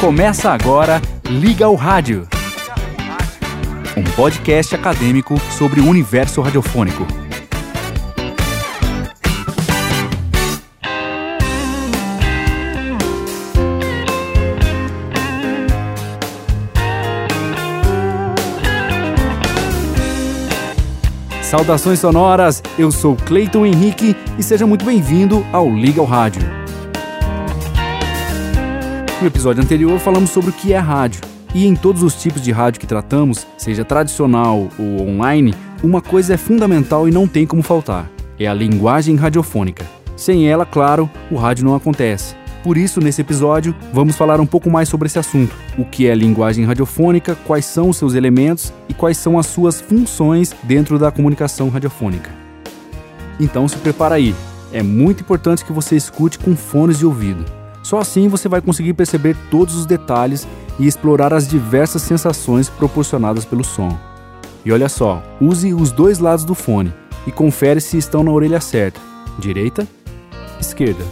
Começa agora Liga o Rádio. Um podcast acadêmico sobre o universo radiofônico. Saudações sonoras, eu sou Cleiton Henrique e seja muito bem-vindo ao Liga ao Rádio. No episódio anterior falamos sobre o que é rádio. E em todos os tipos de rádio que tratamos, seja tradicional ou online, uma coisa é fundamental e não tem como faltar: é a linguagem radiofônica. Sem ela, claro, o rádio não acontece. Por isso, nesse episódio, vamos falar um pouco mais sobre esse assunto: o que é linguagem radiofônica, quais são os seus elementos e quais são as suas funções dentro da comunicação radiofônica. Então se prepara aí. É muito importante que você escute com fones de ouvido. Só assim você vai conseguir perceber todos os detalhes e explorar as diversas sensações proporcionadas pelo som. E olha só, use os dois lados do fone e confere se estão na orelha certa, direita, esquerda.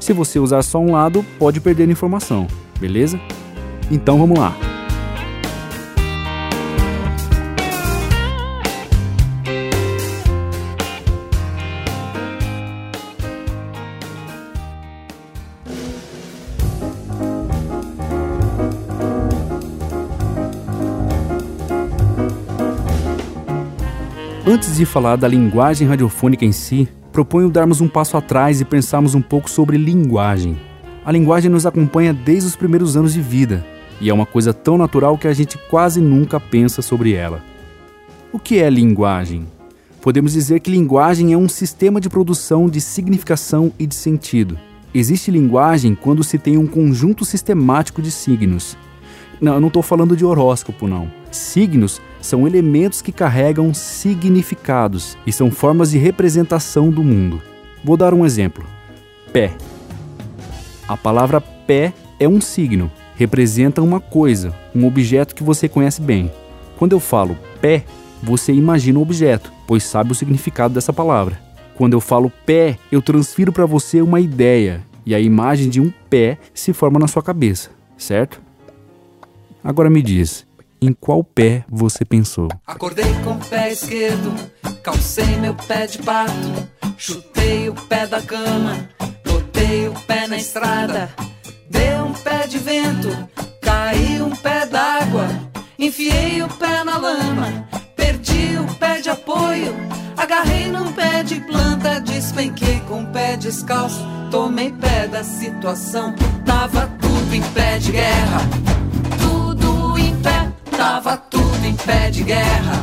Se você usar só um lado, pode perder informação, beleza? Então vamos lá. Antes de falar da linguagem radiofônica em si, proponho darmos um passo atrás e pensarmos um pouco sobre linguagem. A linguagem nos acompanha desde os primeiros anos de vida e é uma coisa tão natural que a gente quase nunca pensa sobre ela. O que é linguagem? Podemos dizer que linguagem é um sistema de produção de significação e de sentido. Existe linguagem quando se tem um conjunto sistemático de signos. Não, eu não estou falando de horóscopo, não. Signos são elementos que carregam significados e são formas de representação do mundo. Vou dar um exemplo: pé. A palavra pé é um signo, representa uma coisa, um objeto que você conhece bem. Quando eu falo pé, você imagina o objeto, pois sabe o significado dessa palavra. Quando eu falo pé, eu transfiro para você uma ideia e a imagem de um pé se forma na sua cabeça, certo? Agora me diz, em qual pé você pensou? Acordei com o pé esquerdo, calcei meu pé de pato, chutei o pé da cama, botei o pé na estrada, dei um pé de vento, caí um pé d'água, enfiei o pé na lama, perdi o pé de apoio, agarrei num pé de planta, despenquei com o pé descalço, tomei pé da situação, tava tudo em pé de guerra, tava tudo em pé de guerra.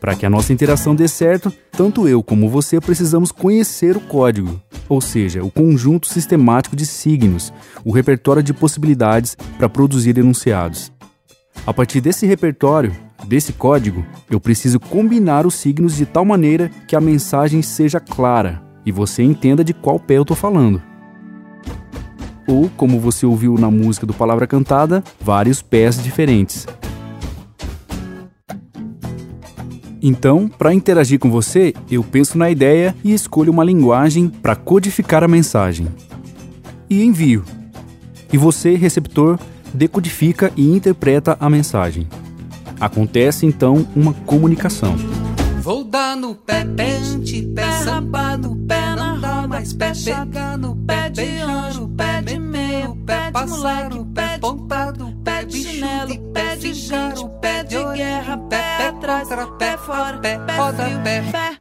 Para que a nossa interação dê certo, tanto eu como você precisamos conhecer o código, ou seja, o conjunto sistemático de signos, o repertório de possibilidades para produzir enunciados. A partir desse repertório, desse código, eu preciso combinar os signos de tal maneira que a mensagem seja clara e você entenda de qual pé eu estou falando ou, como você ouviu na música do Palavra Cantada, vários pés diferentes. Então, para interagir com você, eu penso na ideia e escolho uma linguagem para codificar a mensagem. E envio. E você, receptor, decodifica e interpreta a mensagem. Acontece então uma comunicação. Vou dar no pé, pente, pé rapado, pé não dá mais pé, chegar no pé de anjo, pé de meio, pé passar o pé pontado, pé de chinelo, pé de gente, pé de guerra, pé, pé atrás, pé fora, pé roda, pé, pé.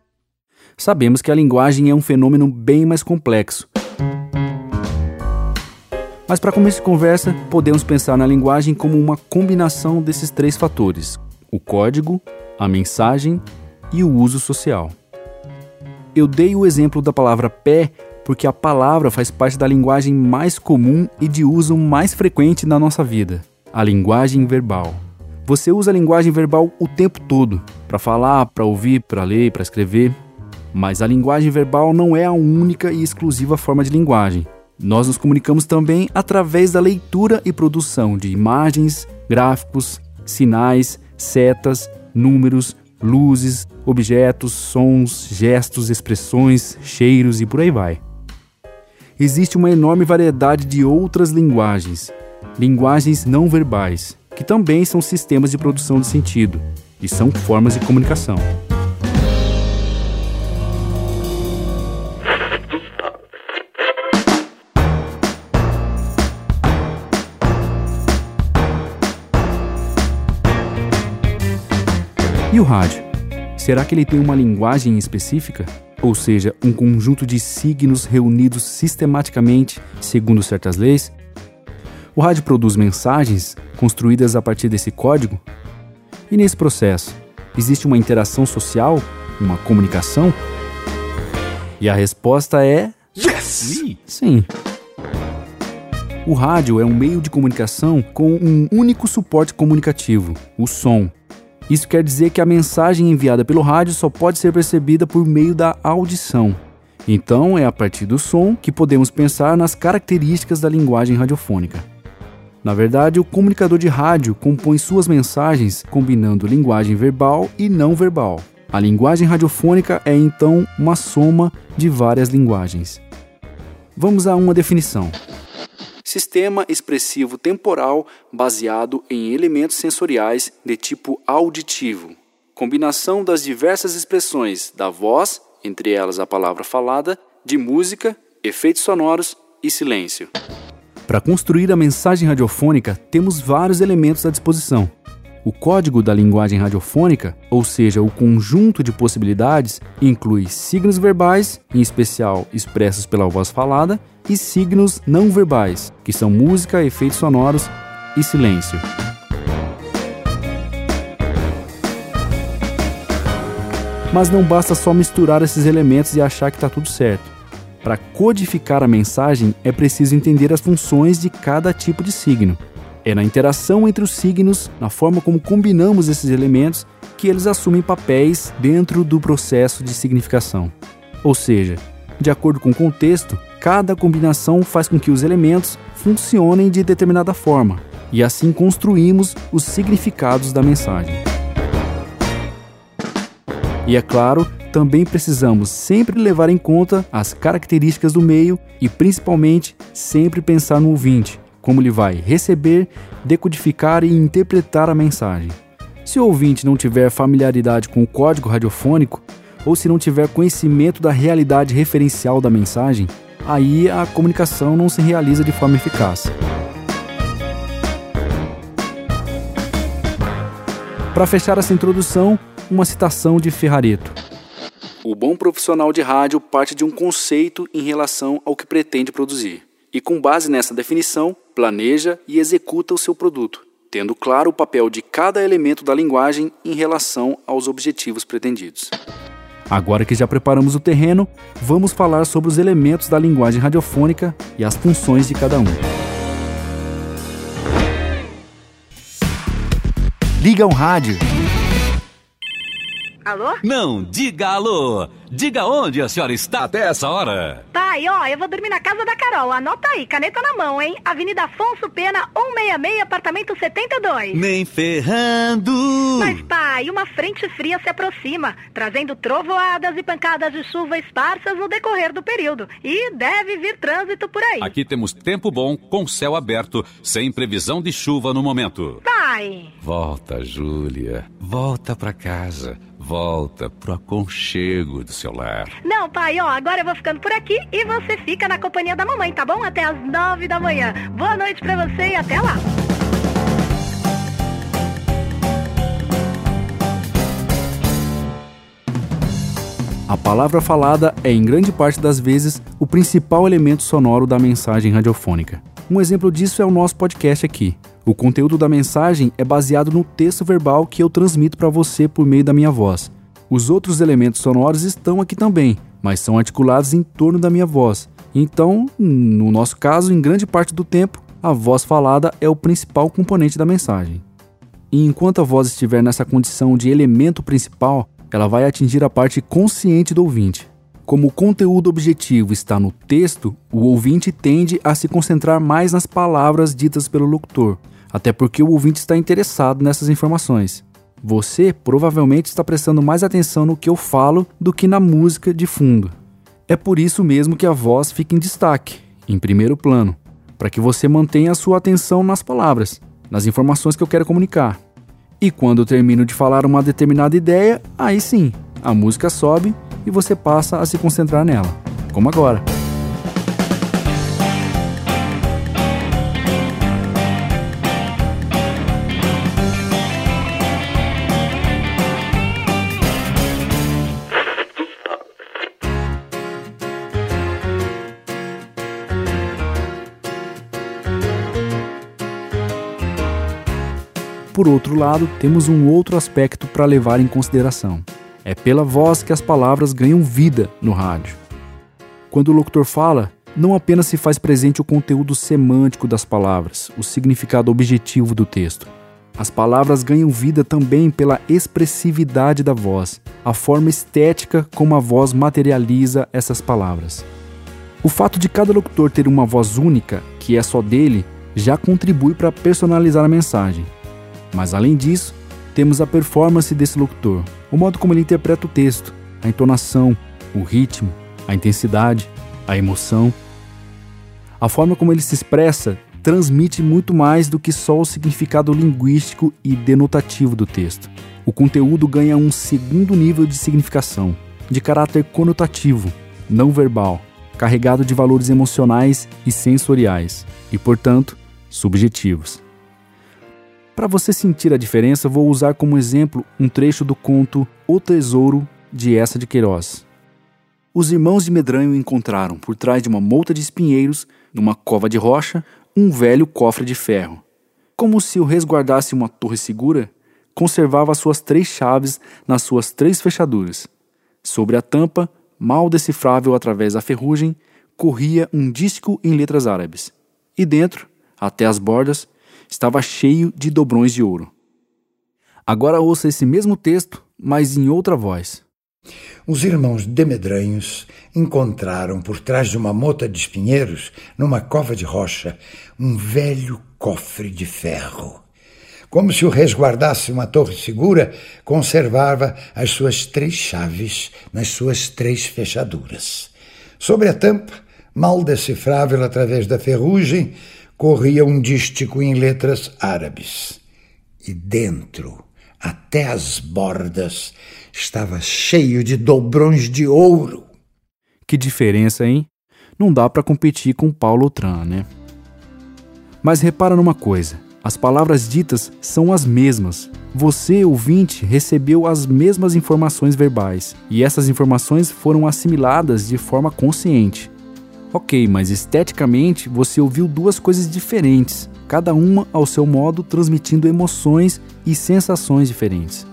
Sabemos que a linguagem é um fenômeno bem mais complexo. Mas para começo de conversa, podemos pensar na linguagem como uma combinação desses três fatores: o código, a mensagem e o uso social. Eu dei o exemplo da palavra pé porque a palavra faz parte da linguagem mais comum e de uso mais frequente na nossa vida, a linguagem verbal. Você usa a linguagem verbal o tempo todo, para falar, para ouvir, para ler, para escrever. Mas a linguagem verbal não é a única e exclusiva forma de linguagem. Nós nos comunicamos também através da leitura e produção de imagens, gráficos, sinais, setas, números, luzes, objetos, sons, gestos, expressões, cheiros e por aí vai. existe uma enorme variedade de outras linguagens, linguagens não verbais, que também são sistemas de produção de sentido e são formas de comunicação. E o rádio? Será que ele tem uma linguagem específica? Ou seja, um conjunto de signos reunidos sistematicamente segundo certas leis? O rádio produz mensagens construídas a partir desse código? E nesse processo, existe uma interação social? Uma comunicação? E a resposta é. Yes! Sim. O rádio é um meio de comunicação com um único suporte comunicativo, o som. Isso quer dizer que a mensagem enviada pelo rádio só pode ser percebida por meio da audição. Então, é a partir do som que podemos pensar nas características da linguagem radiofônica. Na verdade, o comunicador de rádio compõe suas mensagens combinando linguagem verbal e não verbal. A linguagem radiofônica é então uma soma de várias linguagens. Vamos a uma definição sistema expressivo temporal baseado em elementos sensoriais de tipo auditivo. Combinação das diversas expressões da voz, entre elas a palavra falada, de música, efeitos sonoros e silêncio. Para construir a mensagem radiofônica, temos vários elementos à disposição. O código da linguagem radiofônica, ou seja, o conjunto de possibilidades, inclui signos verbais, em especial expressos pela voz falada, e signos não verbais, que são música, efeitos sonoros e silêncio. Mas não basta só misturar esses elementos e achar que está tudo certo. Para codificar a mensagem, é preciso entender as funções de cada tipo de signo. É na interação entre os signos, na forma como combinamos esses elementos, que eles assumem papéis dentro do processo de significação. Ou seja, de acordo com o contexto, cada combinação faz com que os elementos funcionem de determinada forma, e assim construímos os significados da mensagem. E é claro, também precisamos sempre levar em conta as características do meio e principalmente sempre pensar no ouvinte, como ele vai receber, decodificar e interpretar a mensagem. Se o ouvinte não tiver familiaridade com o código radiofônico, ou se não tiver conhecimento da realidade referencial da mensagem, aí a comunicação não se realiza de forma eficaz. Para fechar essa introdução, uma citação de Ferrareto. O bom profissional de rádio parte de um conceito em relação ao que pretende produzir, e com base nessa definição, planeja e executa o seu produto, tendo claro o papel de cada elemento da linguagem em relação aos objetivos pretendidos. Agora que já preparamos o terreno, vamos falar sobre os elementos da linguagem radiofônica e as funções de cada um. Liga um rádio. Alô? Não, diga alô. Diga onde a senhora está até essa hora. Pai, ó, eu vou dormir na casa da Carol. Anota aí, caneta na mão, hein? Avenida Afonso Pena, 166, apartamento 72. Nem ferrando. Mas, pai, uma frente fria se aproxima, trazendo trovoadas e pancadas de chuva esparsas no decorrer do período. E deve vir trânsito por aí. Aqui temos tempo bom, com céu aberto, sem previsão de chuva no momento. Pai! Volta, Júlia. Volta pra casa. Volta pro aconchego do seu lar. Não, pai, ó, agora eu vou ficando por aqui e você fica na companhia da mamãe, tá bom? Até às nove da manhã. Boa noite pra você e até lá. A palavra falada é, em grande parte das vezes, o principal elemento sonoro da mensagem radiofônica. Um exemplo disso é o nosso podcast aqui. O conteúdo da mensagem é baseado no texto verbal que eu transmito para você por meio da minha voz. Os outros elementos sonoros estão aqui também, mas são articulados em torno da minha voz. Então, no nosso caso, em grande parte do tempo, a voz falada é o principal componente da mensagem. E enquanto a voz estiver nessa condição de elemento principal, ela vai atingir a parte consciente do ouvinte. Como o conteúdo objetivo está no texto, o ouvinte tende a se concentrar mais nas palavras ditas pelo locutor, até porque o ouvinte está interessado nessas informações. Você provavelmente está prestando mais atenção no que eu falo do que na música de fundo. É por isso mesmo que a voz fica em destaque, em primeiro plano, para que você mantenha a sua atenção nas palavras, nas informações que eu quero comunicar. E quando eu termino de falar uma determinada ideia, aí sim, a música sobe e você passa a se concentrar nela, como agora. Por outro lado, temos um outro aspecto para levar em consideração. É pela voz que as palavras ganham vida no rádio. Quando o locutor fala, não apenas se faz presente o conteúdo semântico das palavras, o significado objetivo do texto. As palavras ganham vida também pela expressividade da voz, a forma estética como a voz materializa essas palavras. O fato de cada locutor ter uma voz única, que é só dele, já contribui para personalizar a mensagem. Mas além disso, temos a performance desse locutor, o modo como ele interpreta o texto, a entonação, o ritmo, a intensidade, a emoção. A forma como ele se expressa transmite muito mais do que só o significado linguístico e denotativo do texto. O conteúdo ganha um segundo nível de significação, de caráter conotativo, não verbal, carregado de valores emocionais e sensoriais, e, portanto, subjetivos. Para você sentir a diferença, vou usar como exemplo um trecho do conto O Tesouro de Essa de Queiroz. Os irmãos de Medranho encontraram, por trás de uma mouta de espinheiros, numa cova de rocha, um velho cofre de ferro. Como se o resguardasse uma torre segura, conservava suas três chaves nas suas três fechaduras. Sobre a tampa, mal decifrável através da ferrugem, corria um disco em letras árabes. E dentro, até as bordas, estava cheio de dobrões de ouro. Agora ouça esse mesmo texto, mas em outra voz. Os irmãos Demedranhos encontraram por trás de uma mota de espinheiros, numa cova de rocha, um velho cofre de ferro. Como se o resguardasse uma torre segura, conservava as suas três chaves nas suas três fechaduras. Sobre a tampa, mal decifrável através da ferrugem, corria um dístico em letras árabes. E dentro, até as bordas, estava cheio de dobrões de ouro. Que diferença, hein? Não dá para competir com Paulo Tran, né? Mas repara numa coisa: as palavras ditas são as mesmas. Você, ouvinte, recebeu as mesmas informações verbais, e essas informações foram assimiladas de forma consciente. Ok, mas esteticamente você ouviu duas coisas diferentes, cada uma ao seu modo transmitindo emoções e sensações diferentes.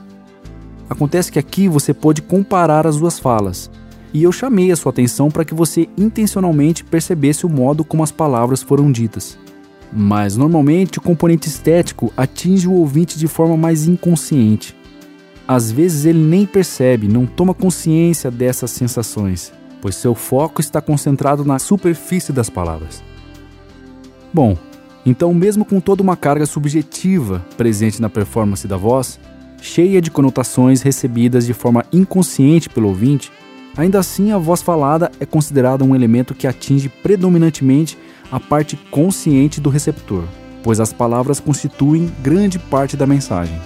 Acontece que aqui você pode comparar as duas falas, e eu chamei a sua atenção para que você intencionalmente percebesse o modo como as palavras foram ditas. Mas normalmente o componente estético atinge o ouvinte de forma mais inconsciente. Às vezes ele nem percebe, não toma consciência dessas sensações pois seu foco está concentrado na superfície das palavras. Bom, então, mesmo com toda uma carga subjetiva presente na performance da voz, cheia de conotações recebidas de forma inconsciente pelo ouvinte, ainda assim a voz falada é considerada um elemento que atinge predominantemente a parte consciente do receptor, pois as palavras constituem grande parte da mensagem.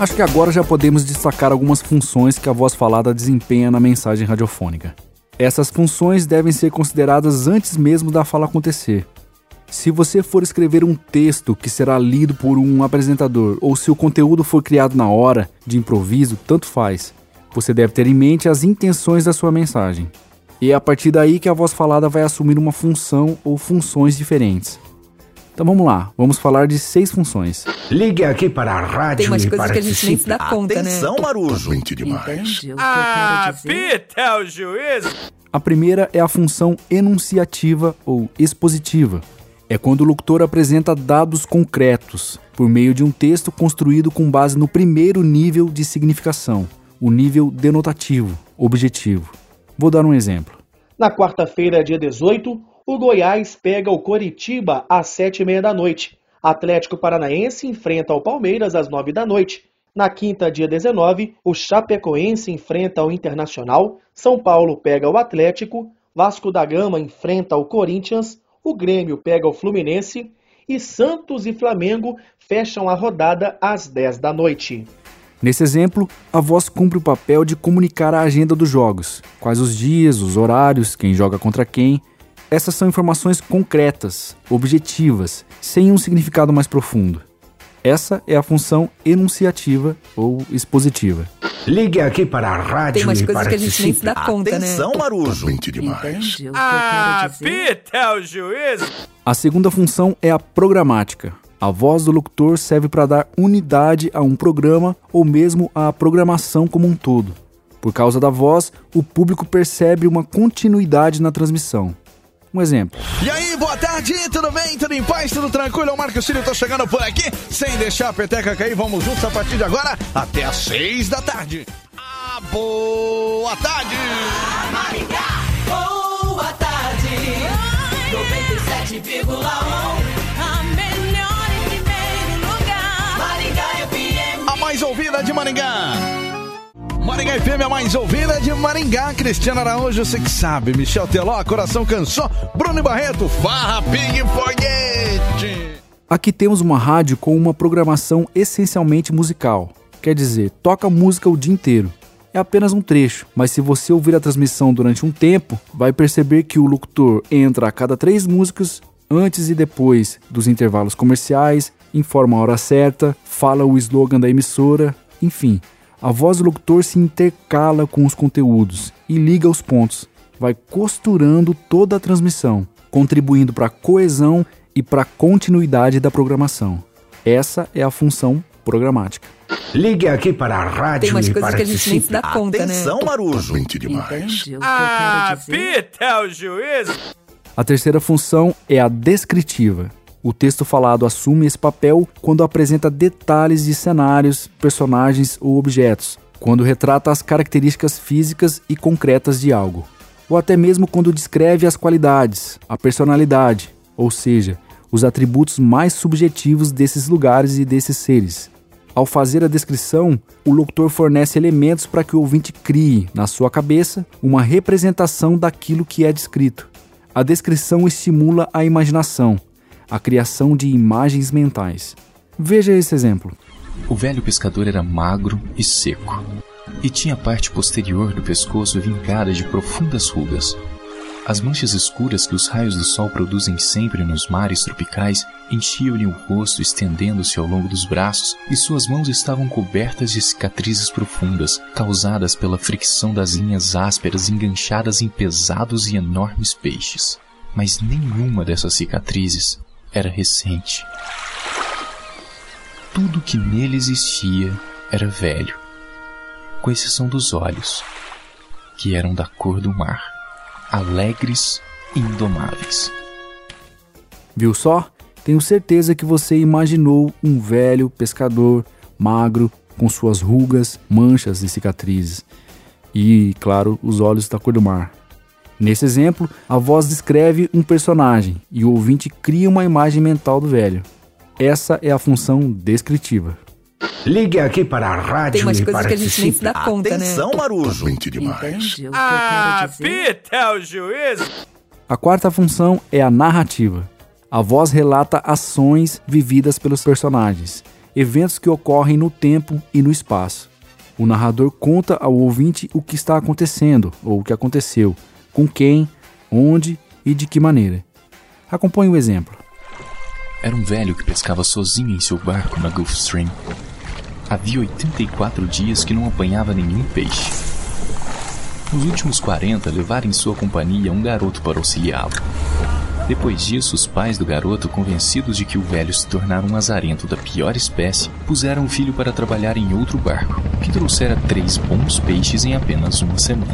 Acho que agora já podemos destacar algumas funções que a voz falada desempenha na mensagem radiofônica. Essas funções devem ser consideradas antes mesmo da fala acontecer. Se você for escrever um texto que será lido por um apresentador ou se o conteúdo for criado na hora, de improviso, tanto faz. Você deve ter em mente as intenções da sua mensagem. E é a partir daí que a voz falada vai assumir uma função ou funções diferentes. Então vamos lá, vamos falar de seis funções. Ligue aqui para a rádio Tem umas e coisas que a gente nem se dá conta, Atenção, né? Marujo. Totalmente demais. Entende o que Ah? Pita é o juiz. A primeira é a função enunciativa ou expositiva. É quando o locutor apresenta dados concretos por meio de um texto construído com base no primeiro nível de significação, o nível denotativo, objetivo. Vou dar um exemplo. Na quarta-feira, dia 18, o Goiás pega o Coritiba às sete e meia da noite. Atlético Paranaense enfrenta o Palmeiras às nove da noite. Na quinta, dia 19, o Chapecoense enfrenta o Internacional, São Paulo pega o Atlético, Vasco da Gama enfrenta o Corinthians, o Grêmio pega o Fluminense e Santos e Flamengo fecham a rodada às 10 da noite. Nesse exemplo, a voz cumpre o papel de comunicar a agenda dos jogos, quais os dias, os horários, quem joga contra quem. Essas são informações concretas, objetivas, sem um significado mais profundo. Essa é a função enunciativa ou expositiva. Ligue aqui para a rádio Tem umas e coisas que a gente nem se dá conta, Atenção, né? Marujo. Mente demais. Que quero dizer? Apita o juiz! A segunda função é a programática. A voz do locutor serve para dar unidade a um programa ou mesmo à programação como um todo. Por causa da voz, o público percebe uma continuidade na transmissão. Um exemplo. E aí, boa tarde, tudo bem? Tudo em paz? Tudo tranquilo? O Marcos Cílio tô chegando por aqui, sem deixar a peteca cair. Vamos juntos a partir de agora até às seis da tarde. Ah, boa tarde! Boa tarde, 97,1. A melhor em primeiro lugar. Maringá FM. A mais ouvida de Maringá. Maringá FM, a mais ouvida de Maringá. Cristiano Araújo, você que sabe. Michel Teló, Coração Cansou. Bruno Barreto, Farra Pig Foguete. Aqui temos uma rádio com uma programação essencialmente musical. Quer dizer, toca música o dia inteiro. É apenas um trecho, mas se você ouvir a transmissão durante um tempo, vai perceber que o locutor entra a cada três músicas, antes e depois dos intervalos comerciais, informa a hora certa, fala o slogan da emissora, enfim. A voz do locutor se intercala com os conteúdos e liga os pontos. Vai costurando toda a transmissão, contribuindo para a coesão e para a continuidade da programação. Essa é a função programática. Ligue aqui para a rádio Tem umas e coisas que a gente nem se participe. dá conta, né? Atenção, Marujo. Mente demais. Entende quero dizer? Apita o juiz! A terceira função é a descritiva. O texto falado assume esse papel quando apresenta detalhes de cenários, personagens ou objetos, quando retrata as características físicas e concretas de algo, ou até mesmo quando descreve as qualidades, a personalidade, ou seja, os atributos mais subjetivos desses lugares e desses seres. Ao fazer a descrição, o locutor fornece elementos para que o ouvinte crie, na sua cabeça, uma representação daquilo que é descrito. A descrição estimula a imaginação, a criação de imagens mentais. Veja esse exemplo. O velho pescador era magro e seco, e tinha a parte posterior do pescoço vincada de profundas rugas. As manchas escuras que os raios do sol produzem sempre nos mares tropicais enchiam-lhe o rosto, estendendo-se ao longo dos braços, e suas mãos estavam cobertas de cicatrizes profundas, causadas pela fricção das linhas ásperas enganchadas em pesados e enormes peixes. Mas nenhuma dessas cicatrizes era recente. Tudo que nele existia era velho, com exceção dos olhos, que eram da cor do mar, alegres e indomáveis. Viu só? Tenho certeza que você imaginou um velho pescador magro com suas rugas, manchas e cicatrizes. E, claro, os olhos da cor do mar. Nesse exemplo, a voz descreve um personagem e o ouvinte cria uma imagem mental do velho. Essa é a função descritiva. Ligue aqui para a rádio Tem umas e coisas que a gente nem se dá conta, né? Atenção, Marujo. Mente demais. Entende quero dizer? Apita o juiz! A quarta função é a narrativa. A voz relata ações vividas pelos personagens, eventos que ocorrem no tempo e no espaço. O narrador conta ao ouvinte o que está acontecendo ou o que aconteceu, com quem, onde e de que maneira. Acompanhe o exemplo. Era um velho que pescava sozinho em seu barco na Gulf Stream. Havia 84 dias que não apanhava nenhum peixe. Nos últimos 40, levaram em sua companhia um garoto para auxiliá-lo. Depois disso, os pais do garoto, convencidos de que o velho se tornara um azarento da pior espécie, puseram o filho para trabalhar em outro barco, que trouxera três bons peixes em apenas uma semana.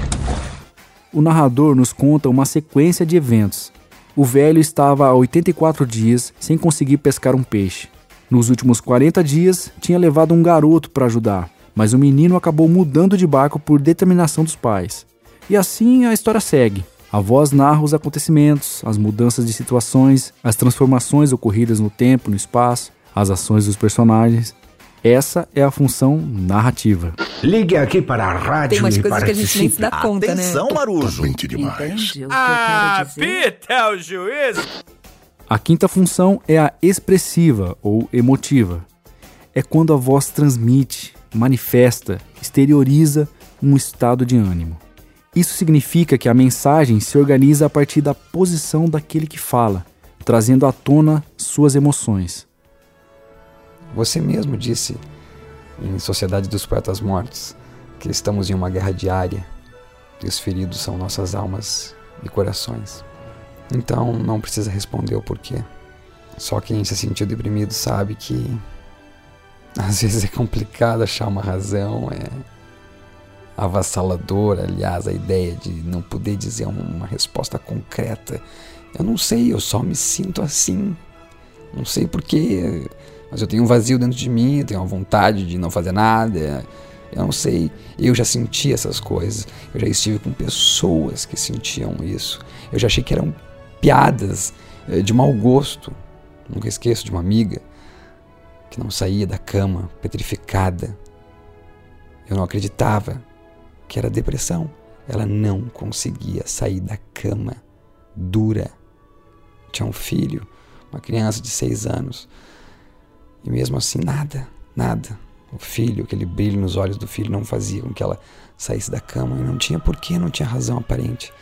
O narrador nos conta uma sequência de eventos. O velho estava há 84 dias sem conseguir pescar um peixe. Nos últimos 40 dias, tinha levado um garoto para ajudar, mas o menino acabou mudando de barco por determinação dos pais. E assim a história segue. A voz narra os acontecimentos, as mudanças de situações, as transformações ocorridas no tempo, no espaço, as ações dos personagens. Essa é a função narrativa. Ligue aqui para a rádio Tem umas e coisas que a gente nem se dá conta, Atenção, né? Marujo. Quero dizer? Apita é o juiz. A quinta função é a expressiva ou emotiva. É quando a voz transmite, manifesta, exterioriza um estado de ânimo. Isso significa que a mensagem se organiza a partir da posição daquele que fala, trazendo à tona suas emoções. Você mesmo disse em Sociedade dos Poetas Mortos que estamos em uma guerra diária e os feridos são nossas almas e corações. Então não precisa responder o porquê. Só quem se sentiu deprimido sabe que às vezes é complicado achar uma razão, é avassalador, aliás, a ideia de não poder dizer uma resposta concreta. Eu não sei, eu só me sinto assim. Não sei porquê, mas eu tenho um vazio dentro de mim, eu tenho uma vontade de não fazer nada. Eu não sei, eu já senti essas coisas. Eu já estive com pessoas que sentiam isso. Eu já achei que eram piadas eh, de mau gosto. Nunca esqueço de uma amiga que não saía da cama, petrificada. Eu não acreditava que era depressão. Ela não conseguia sair da cama, dura. Tinha um filho, uma criança de seis anos. E mesmo assim, nada, nada. O filho, aquele brilho nos olhos do filho não fazia com que ela saísse da cama. E não tinha porquê, não tinha razão aparente.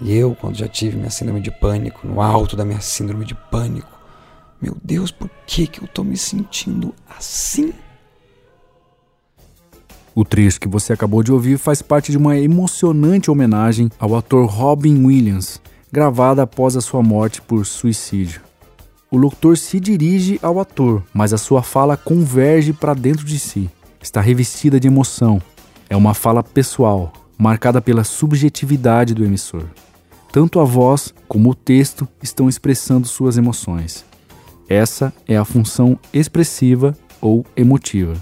E eu, quando já tive minha síndrome de pânico, no alto da minha síndrome de pânico, meu Deus, por que, que eu tô me sentindo assim? O trecho que você acabou de ouvir faz parte de uma emocionante homenagem ao ator Robin Williams, gravada após a sua morte por suicídio. O locutor se dirige ao ator, mas a sua fala converge para dentro de si. Está revestida de emoção. É uma fala pessoal, marcada pela subjetividade do emissor. Tanto a voz como o texto estão expressando suas emoções. Essa é a função expressiva ou emotiva.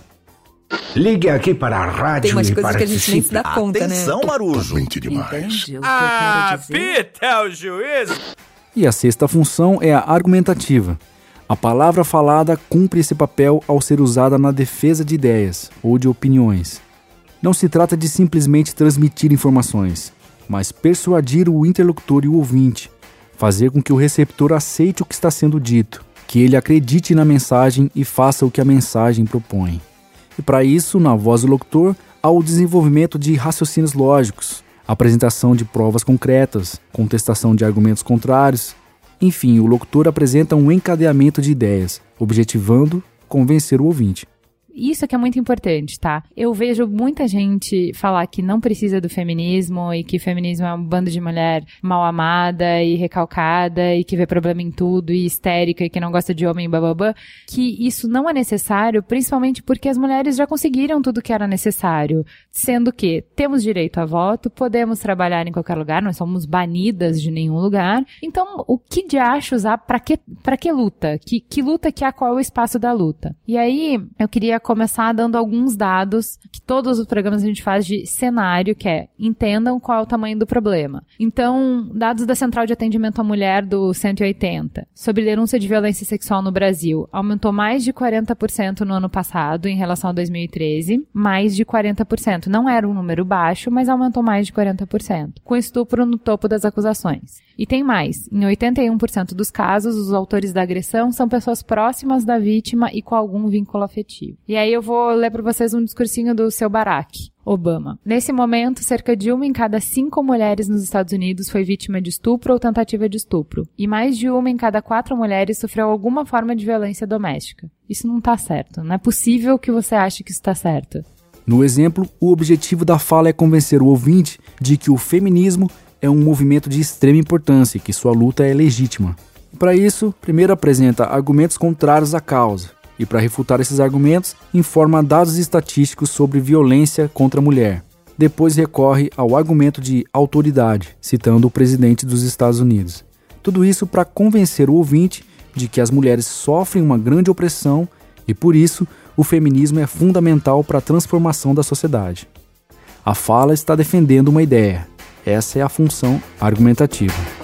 Ligue aqui para a rádio Tem umas e coisas que a gente nem se dá conta, Atenção, né? Marujo. Eu quero dizer? Apita é o juiz. E a sexta função é a argumentativa. A palavra falada cumpre esse papel ao ser usada na defesa de ideias ou de opiniões. Não se trata de simplesmente transmitir informações, mas persuadir o interlocutor e o ouvinte, fazer com que o receptor aceite o que está sendo dito, que ele acredite na mensagem e faça o que a mensagem propõe. E para isso, na voz do locutor, há o desenvolvimento de raciocínios lógicos, apresentação de provas concretas, contestação de argumentos contrários. Enfim, o locutor apresenta um encadeamento de ideias, objetivando convencer o ouvinte. Isso que é muito importante, tá? Eu vejo muita gente falar que não precisa do feminismo e que feminismo é um bando de mulher mal amada e recalcada e que vê problema em tudo e histérica e que não gosta de homem bababã, que isso não é necessário, principalmente porque as mulheres já conseguiram tudo que era necessário, sendo que temos direito a voto, podemos trabalhar em qualquer lugar, não somos banidas de nenhum lugar. Então, o que de acho usar para que para que luta? Que que luta que há qual é o espaço da luta? E aí, eu queria começar dando alguns dados que todos os programas a gente faz de cenário, que é entendam qual é o tamanho do problema. Então, dados da Central de Atendimento à Mulher do 180 sobre denúncia de violência sexual no Brasil, aumentou mais de 40% no ano passado em relação a 2013, mais de 40%. Não era um número baixo, mas aumentou mais de 40%, com estupro no topo das acusações. E tem mais, em 81% dos casos, os autores da agressão são pessoas próximas da vítima e com algum vínculo afetivo. E aí eu vou ler para vocês um discursinho do seu Barack. Obama. Nesse momento, cerca de uma em cada cinco mulheres nos Estados Unidos foi vítima de estupro ou tentativa de estupro, e mais de uma em cada quatro mulheres sofreu alguma forma de violência doméstica. Isso não tá certo. Não é possível que você ache que isso tá certo. No exemplo, o objetivo da fala é convencer o ouvinte de que o feminismo é um movimento de extrema importância e que sua luta é legítima. Para isso, primeiro apresenta argumentos contrários à causa, e para refutar esses argumentos, informa dados estatísticos sobre violência contra a mulher. Depois recorre ao argumento de autoridade, citando o presidente dos Estados Unidos. Tudo isso para convencer o ouvinte de que as mulheres sofrem uma grande opressão e por isso o feminismo é fundamental para a transformação da sociedade. A fala está defendendo uma ideia. Essa é a função argumentativa.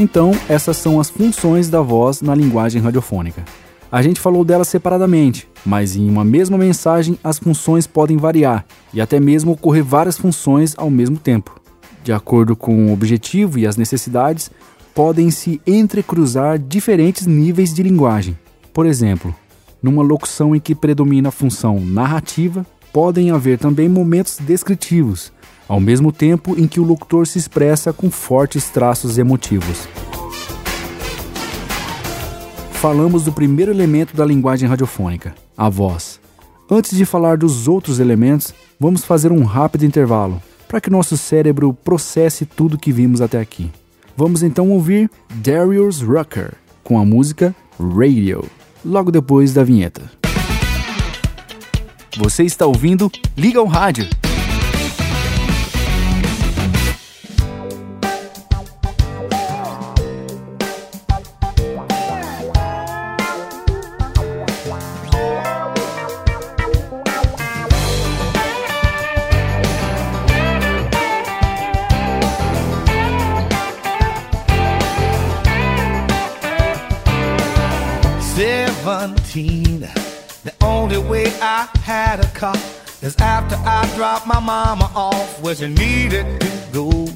Então, essas são as funções da voz na linguagem radiofônica. A gente falou delas separadamente, mas em uma mesma mensagem as funções podem variar e até mesmo ocorrer várias funções ao mesmo tempo. De acordo com o objetivo e as necessidades, podem se entrecruzar diferentes níveis de linguagem. Por exemplo, numa locução em que predomina a função narrativa, podem haver também momentos descritivos, ao mesmo tempo em que o locutor se expressa com fortes traços emotivos. Falamos do primeiro elemento da linguagem radiofônica, a voz. Antes de falar dos outros elementos, vamos fazer um rápido intervalo para que nosso cérebro processe tudo que vimos até aqui. Vamos então ouvir Darius Rucker com a música Radio, logo depois da vinheta. Você está ouvindo Liga ao Rádio. Had a car is after I dropped my mama off where she needed to go.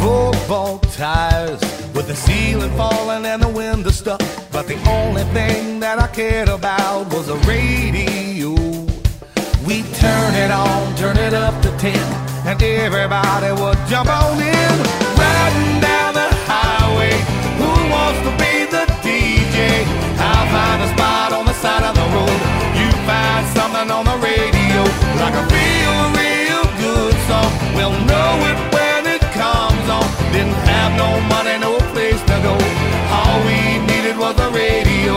Football tires with the ceiling falling and the window stuck. But the only thing that I cared about was the radio. We turn it on, turn it up to 10, and everybody would jump on in. Riding down the highway, who wants to be the DJ? I'll find a spot on the side of the road. Something on the radio, like a real, real good song. We'll know it when it comes on. Didn't have no money, no place to go. All we needed was a radio.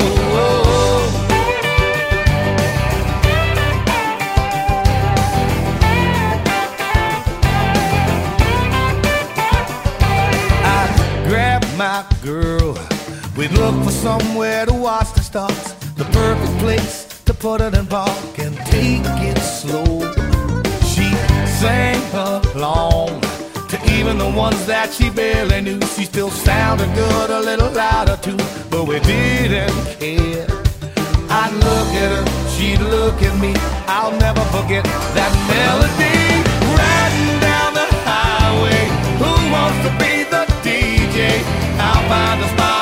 Grabbed my girl. We'd look for somewhere to watch the stars, the perfect place put it in park and take it slow. She sang along to even the ones that she barely knew. She still sounded good, a little louder too, but we didn't care. I'd look at her, she'd look at me. I'll never forget that melody. Riding down the highway, who wants to be the DJ? I'll find a spot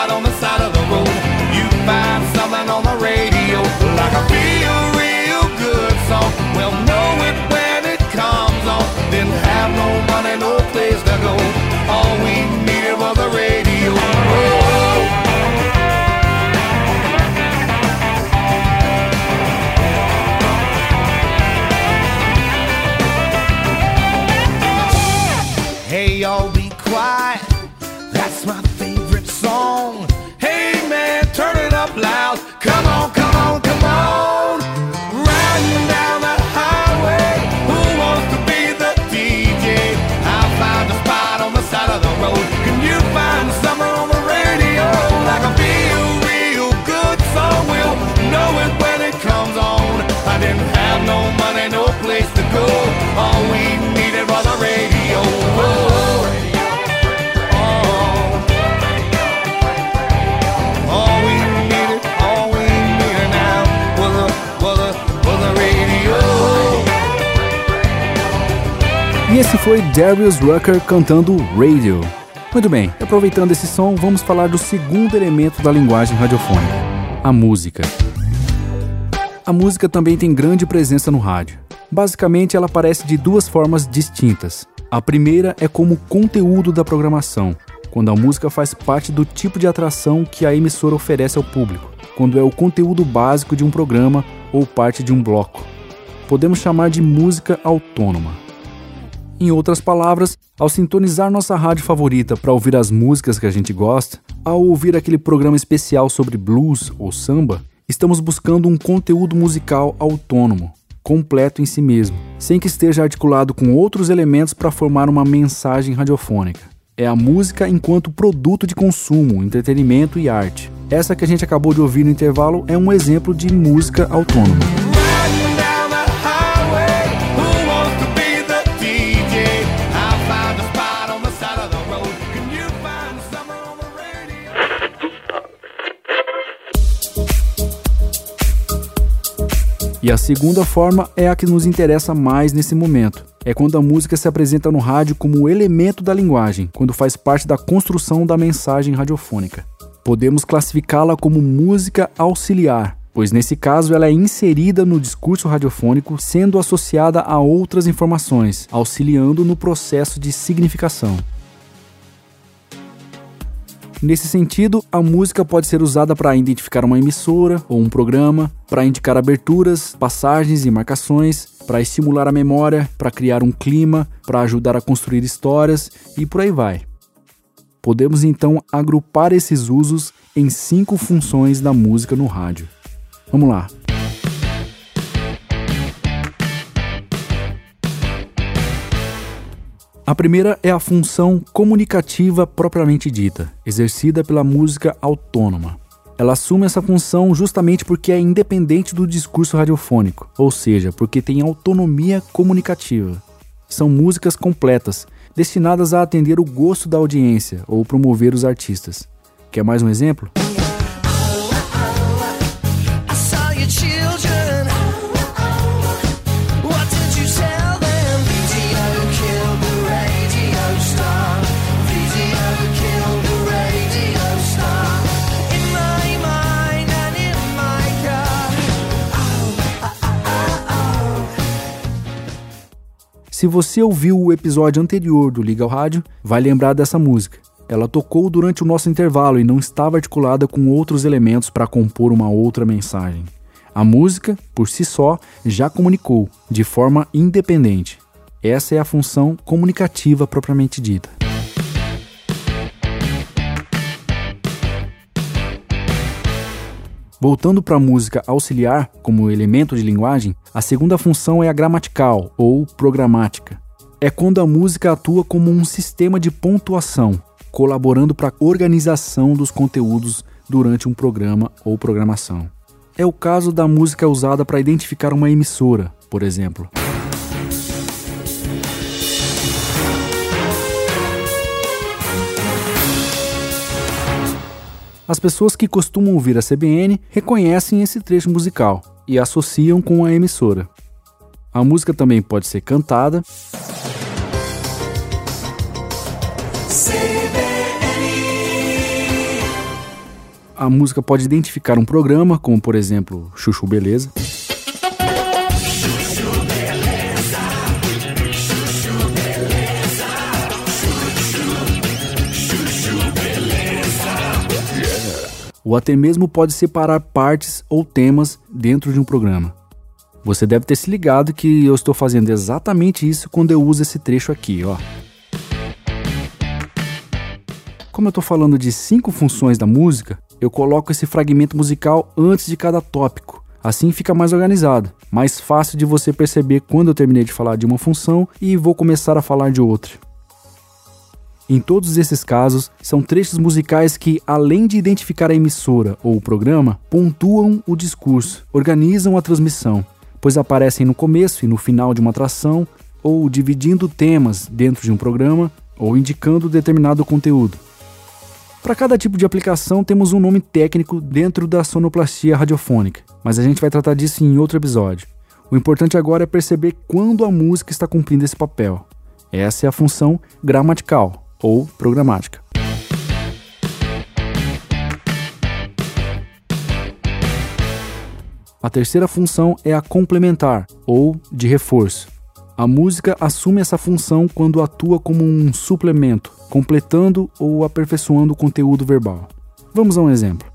like esse foi Darius Rucker cantando Radio. Muito bem, aproveitando esse som, vamos falar do segundo elemento da linguagem radiofônica, a música. A música também tem grande presença no rádio. Basicamente, ela aparece de duas formas distintas. A primeira é como conteúdo da programação, quando a música faz parte do tipo de atração que a emissora oferece ao público, quando é o conteúdo básico de um programa ou parte de um bloco. Podemos chamar de música autônoma. Em outras palavras, ao sintonizar nossa rádio favorita para ouvir as músicas que a gente gosta, ao ouvir aquele programa especial sobre blues ou samba, estamos buscando um conteúdo musical autônomo, completo em si mesmo, sem que esteja articulado com outros elementos para formar uma mensagem radiofônica. É a música enquanto produto de consumo, entretenimento e arte. Essa que a gente acabou de ouvir no intervalo é um exemplo de música autônoma. E a segunda forma é a que nos interessa mais nesse momento. É quando a música se apresenta no rádio como elemento da linguagem, quando faz parte da construção da mensagem radiofônica. Podemos classificá-la como música auxiliar, pois nesse caso ela é inserida no discurso radiofônico, sendo associada a outras informações, auxiliando no processo de significação. Nesse sentido, a música pode ser usada para identificar uma emissora ou um programa, para indicar aberturas, passagens e marcações, para estimular a memória, para criar um clima, para ajudar a construir histórias e por aí vai. Podemos então agrupar esses usos em cinco funções da música no rádio. Vamos lá! A primeira é a função comunicativa propriamente dita, exercida pela música autônoma. Ela assume essa função justamente porque é independente do discurso radiofônico, ou seja, porque tem autonomia comunicativa. São músicas completas, destinadas a atender o gosto da audiência ou promover os artistas. Quer mais um exemplo? Se você ouviu o episódio anterior do Liga ao Rádio, vai lembrar dessa música. Ela tocou durante o nosso intervalo e não estava articulada com outros elementos para compor uma outra mensagem. A música, por si só, já comunicou, de forma independente. Essa é a função comunicativa propriamente dita. Voltando para a música auxiliar como elemento de linguagem, a segunda função é a gramatical ou programática. É quando a música atua como um sistema de pontuação, colaborando para a organização dos conteúdos durante um programa ou programação. É o caso da música usada para identificar uma emissora, por exemplo. As pessoas que costumam ouvir a CBN reconhecem esse trecho musical e associam com a emissora. A música também pode ser cantada. A música pode identificar um programa, como por exemplo Chuchu Beleza. Ou até mesmo pode separar partes ou temas dentro de um programa. Você deve ter se ligado que eu estou fazendo exatamente isso quando eu uso esse trecho aqui, ó. Como eu estou falando de cinco funções da música, eu coloco esse fragmento musical antes de cada tópico. Assim fica mais organizado, mais fácil de você perceber quando eu terminei de falar de uma função e vou começar a falar de outra. Em todos esses casos, são trechos musicais que, além de identificar a emissora ou o programa, pontuam o discurso, organizam a transmissão, pois aparecem no começo e no final de uma atração, ou dividindo temas dentro de um programa, ou indicando determinado conteúdo. Para cada tipo de aplicação, temos um nome técnico dentro da sonoplastia radiofônica, mas a gente vai tratar disso em outro episódio. O importante agora é perceber quando a música está cumprindo esse papel. Essa é a função gramatical ou programática. A terceira função é a complementar ou de reforço. A música assume essa função quando atua como um suplemento, completando ou aperfeiçoando o conteúdo verbal. Vamos a um exemplo.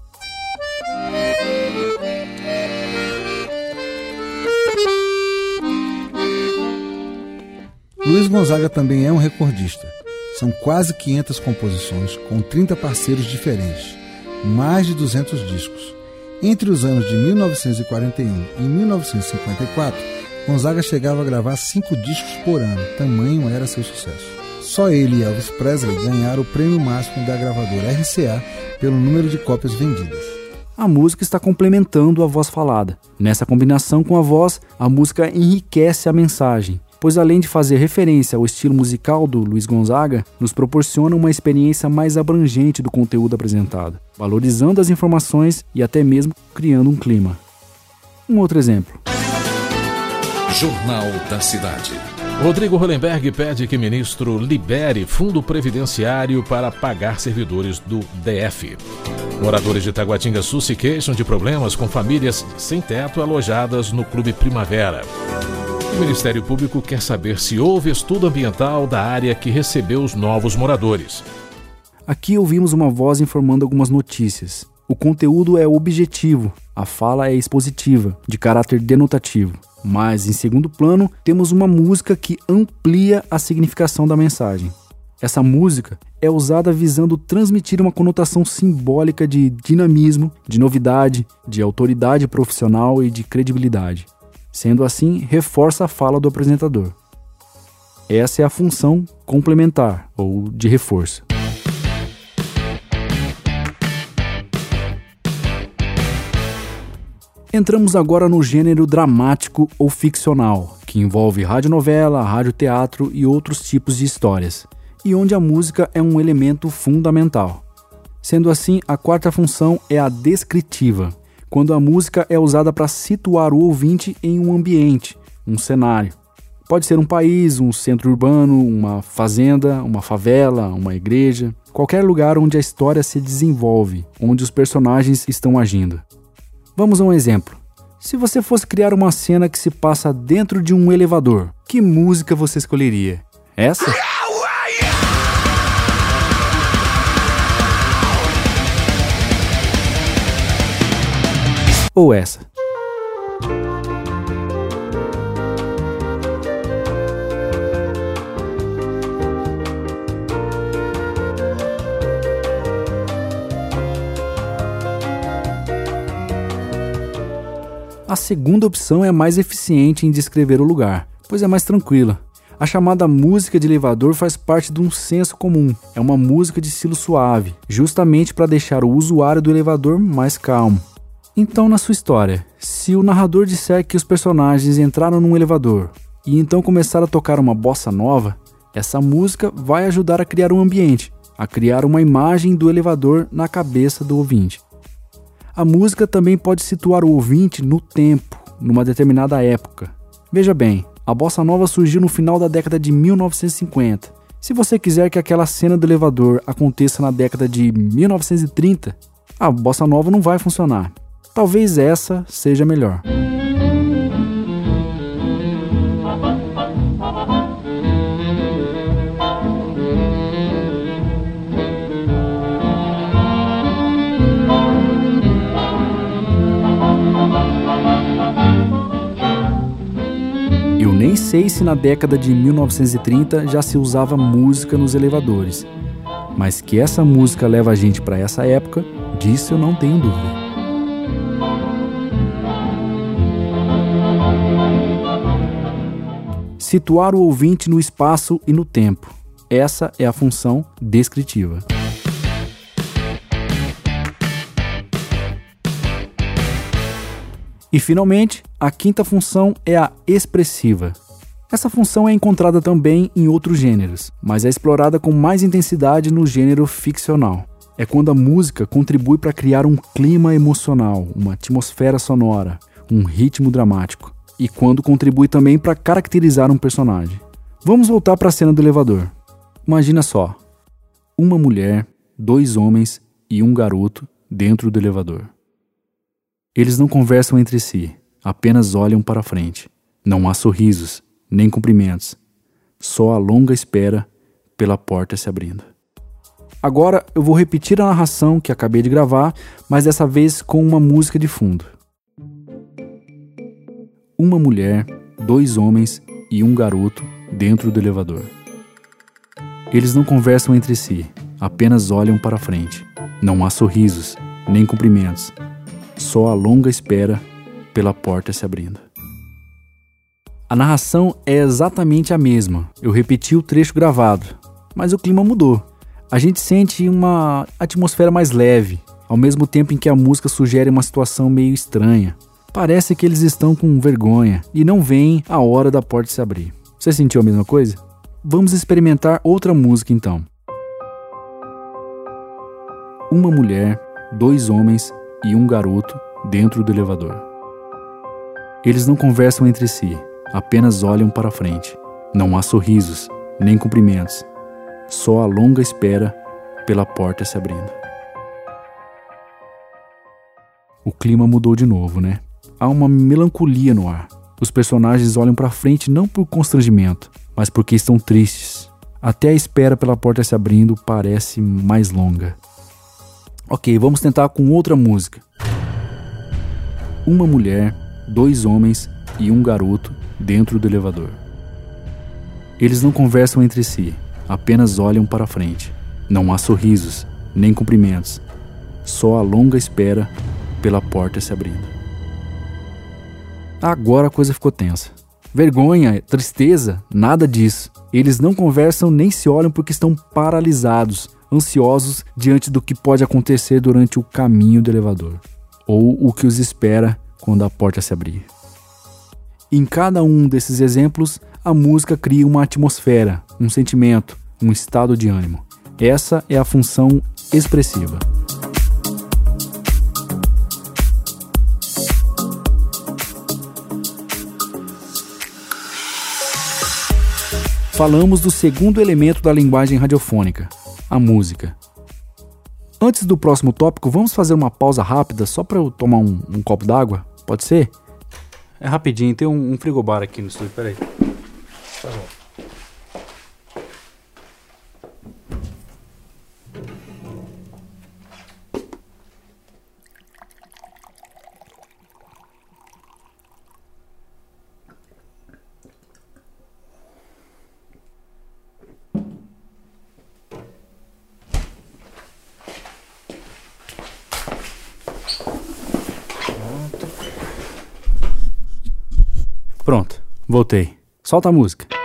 Luiz Gonzaga também é um recordista. São quase 500 composições com 30 parceiros diferentes, mais de 200 discos. Entre os anos de 1941 e 1954, Gonzaga chegava a gravar cinco discos por ano, tamanho era seu sucesso. Só ele e Elvis Presley ganharam o prêmio máximo da gravadora RCA pelo número de cópias vendidas. A música está complementando a voz falada. Nessa combinação com a voz, a música enriquece a mensagem, pois além de fazer referência ao estilo musical do Luiz Gonzaga, nos proporciona uma experiência mais abrangente do conteúdo apresentado, valorizando as informações e até mesmo criando um clima. Um outro exemplo. Jornal da Cidade. Rodrigo Hollenberg pede que ministro libere fundo previdenciário para pagar servidores do DF. Moradores de Taguatinga Sul se queixam de problemas com famílias sem teto alojadas no Clube Primavera. Ministério Público quer saber se houve estudo ambiental da área que recebeu os novos moradores. Aqui ouvimos uma voz informando algumas notícias. O conteúdo é objetivo, a fala é expositiva, de caráter denotativo. Mas, em segundo plano, temos uma música que amplia a significação da mensagem. Essa música é usada visando transmitir uma conotação simbólica de dinamismo, de novidade, de autoridade profissional e de credibilidade. Sendo assim, reforça a fala do apresentador. Essa é a função complementar ou de reforço. Entramos agora no gênero dramático ou ficcional, que envolve radionovela, radioteatro e outros tipos de histórias, e onde a música é um elemento fundamental. Sendo assim, a quarta função é a descritiva, quando a música é usada para situar o ouvinte em um ambiente, um cenário. Pode ser um país, um centro urbano, uma fazenda, uma favela, uma igreja, qualquer lugar onde a história se desenvolve, onde os personagens estão agindo. Vamos a um exemplo. Se você fosse criar uma cena que se passa dentro de um elevador, que música você escolheria? Essa? Ou essa? A segunda opção é a mais eficiente em descrever o lugar, pois é mais tranquila. A chamada música de elevador faz parte de um senso comum. É uma música de estilo suave, justamente para deixar o usuário do elevador mais calmo. Então, na sua história, se o narrador disser que os personagens entraram num elevador e então começar a tocar uma bossa nova, essa música vai ajudar a criar um ambiente, a criar uma imagem do elevador na cabeça do ouvinte. A música também pode situar o ouvinte no tempo, numa determinada época. Veja bem, a bossa nova surgiu no final da década de 1950. Se você quiser que aquela cena do elevador aconteça na década de 1930, a bossa nova não vai funcionar. Talvez essa seja melhor. Eu nem sei se na década de 1930 já se usava música nos elevadores, mas que essa música leva a gente para essa época, disso eu não tenho dúvida. Situar o ouvinte no espaço e no tempo. Essa é a função descritiva. E finalmente, a quinta função é a expressiva. Essa função é encontrada também em outros gêneros, mas é explorada com mais intensidade no gênero ficcional. É quando a música contribui para criar um clima emocional, uma atmosfera sonora, um ritmo dramático, e quando contribui também para caracterizar um personagem. Vamos voltar para a cena do elevador. Imagina só: uma mulher, dois homens e um garoto dentro do elevador. Eles não conversam entre si, apenas olham para frente. Não há sorrisos, nem cumprimentos, só a longa espera pela porta se abrindo. Agora eu vou repetir a narração que acabei de gravar, mas dessa vez com uma música de fundo. Uma mulher, dois homens e um garoto dentro do elevador. Eles não conversam entre si, apenas olham para frente. Não há sorrisos, nem cumprimentos, só a longa espera pela porta se abrindo. A narração é exatamente a mesma, eu repeti o trecho gravado, mas o clima mudou. A gente sente uma atmosfera mais leve, ao mesmo tempo em que a música sugere uma situação meio estranha. Parece que eles estão com vergonha e não veem a hora da porta se abrir. Você sentiu a mesma coisa? Vamos experimentar outra música então. Uma mulher, dois homens e um garoto dentro do elevador. Eles não conversam entre si, apenas olham para frente. Não há sorrisos, nem cumprimentos, só a longa espera pela porta se abrindo. O clima mudou de novo, né? Há uma melancolia no ar. Os personagens olham para frente não por constrangimento, mas porque estão tristes. Até a espera pela porta se abrindo parece mais longa. Ok, vamos tentar com outra música. Uma mulher, dois homens e um garoto dentro do elevador. Eles não conversam entre si, apenas olham para frente. Não há sorrisos, nem cumprimentos, só a longa espera pela porta se abrindo. Agora a coisa ficou tensa. Vergonha, tristeza, nada disso. Eles não conversam nem se olham porque estão paralisados, ansiosos diante do que pode acontecer durante o caminho do elevador, ou o que os espera quando a porta se abrir. Em cada um desses exemplos, a música cria uma atmosfera, um sentimento, um estado de ânimo. Essa é a função expressiva. Falamos do segundo elemento da linguagem radiofônica, a música. Antes do próximo tópico, vamos fazer uma pausa rápida só para eu tomar um, um copo d'água? Pode ser? É rapidinho, tem um, um frigobar aqui no estúdio, peraí. Pronto, voltei. Solta a música.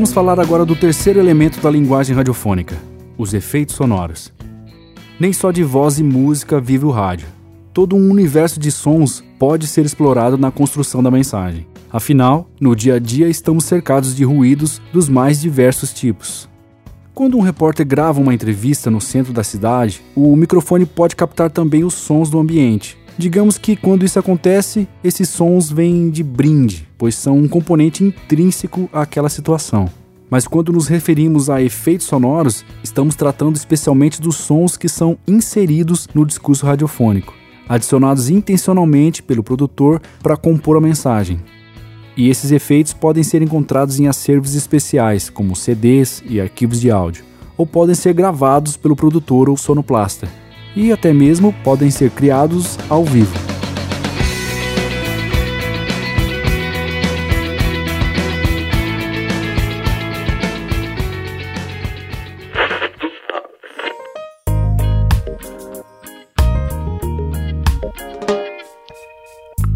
Vamos falar agora do terceiro elemento da linguagem radiofônica, os efeitos sonoros. Nem só de voz e música vive o rádio. Todo um universo de sons pode ser explorado na construção da mensagem. Afinal, no dia a dia estamos cercados de ruídos dos mais diversos tipos. Quando um repórter grava uma entrevista no centro da cidade, o microfone pode captar também os sons do ambiente, Digamos que quando isso acontece, esses sons vêm de brinde, pois são um componente intrínseco àquela situação. Mas quando nos referimos a efeitos sonoros, estamos tratando especialmente dos sons que são inseridos no discurso radiofônico, adicionados intencionalmente pelo produtor para compor a mensagem. E esses efeitos podem ser encontrados em acervos especiais, como CDs e arquivos de áudio, ou podem ser gravados pelo produtor ou sonoplasta e até mesmo podem ser criados ao vivo.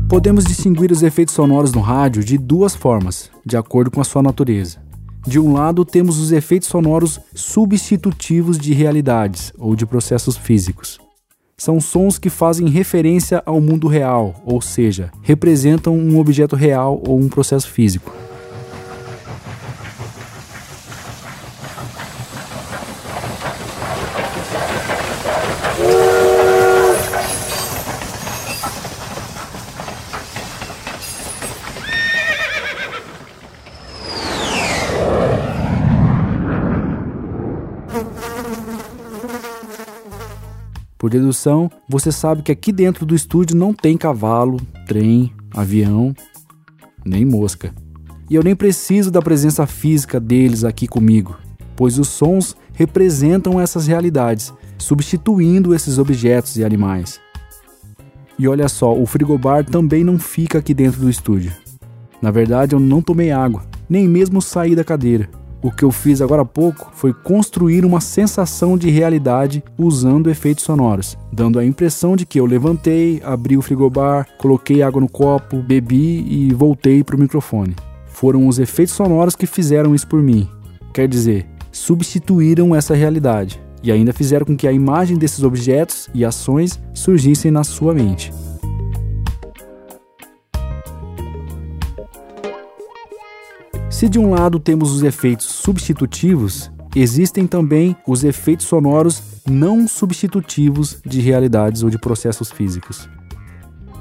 Podemos distinguir os efeitos sonoros no rádio de duas formas, de acordo com a sua natureza. De um lado, temos os efeitos sonoros substitutivos de realidades ou de processos físicos. São sons que fazem referência ao mundo real, ou seja, representam um objeto real ou um processo físico. Por dedução, você sabe que aqui dentro do estúdio não tem cavalo, trem, avião, nem mosca. E eu nem preciso da presença física deles aqui comigo, pois os sons representam essas realidades substituindo esses objetos e animais. E olha só, o frigobar também não fica aqui dentro do estúdio. Na verdade, eu não tomei água, nem mesmo saí da cadeira. O que eu fiz agora há pouco foi construir uma sensação de realidade usando efeitos sonoros, dando a impressão de que eu levantei, abri o frigobar, coloquei água no copo, bebi e voltei para o microfone. Foram os efeitos sonoros que fizeram isso por mim. Quer dizer, substituíram essa realidade e ainda fizeram com que a imagem desses objetos e ações surgissem na sua mente. Se de um lado temos os efeitos substitutivos, existem também os efeitos sonoros não substitutivos de realidades ou de processos físicos.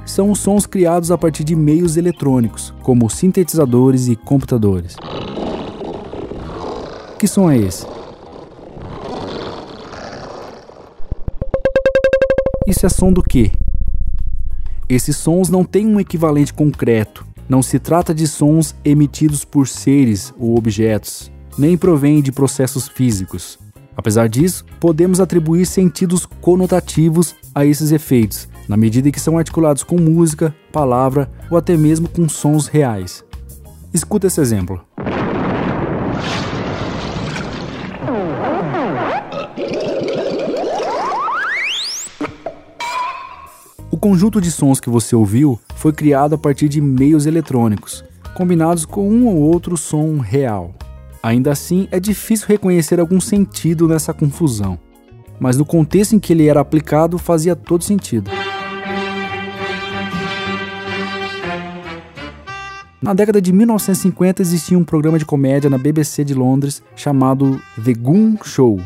São os sons criados a partir de meios eletrônicos, como sintetizadores e computadores. Que som é esse? Isso é som do quê? Esses sons não têm um equivalente concreto, não se trata de sons emitidos por seres ou objetos, nem provém de processos físicos. Apesar disso, podemos atribuir sentidos conotativos a esses efeitos, na medida em que são articulados com música, palavra ou até mesmo com sons reais. Escuta esse exemplo. O conjunto de sons que você ouviu foi criado a partir de meios eletrônicos, combinados com um ou outro som real. Ainda assim, é difícil reconhecer algum sentido nessa confusão, mas no contexto em que ele era aplicado fazia todo sentido. Na década de 1950 existia um programa de comédia na BBC de Londres chamado The Goon Show,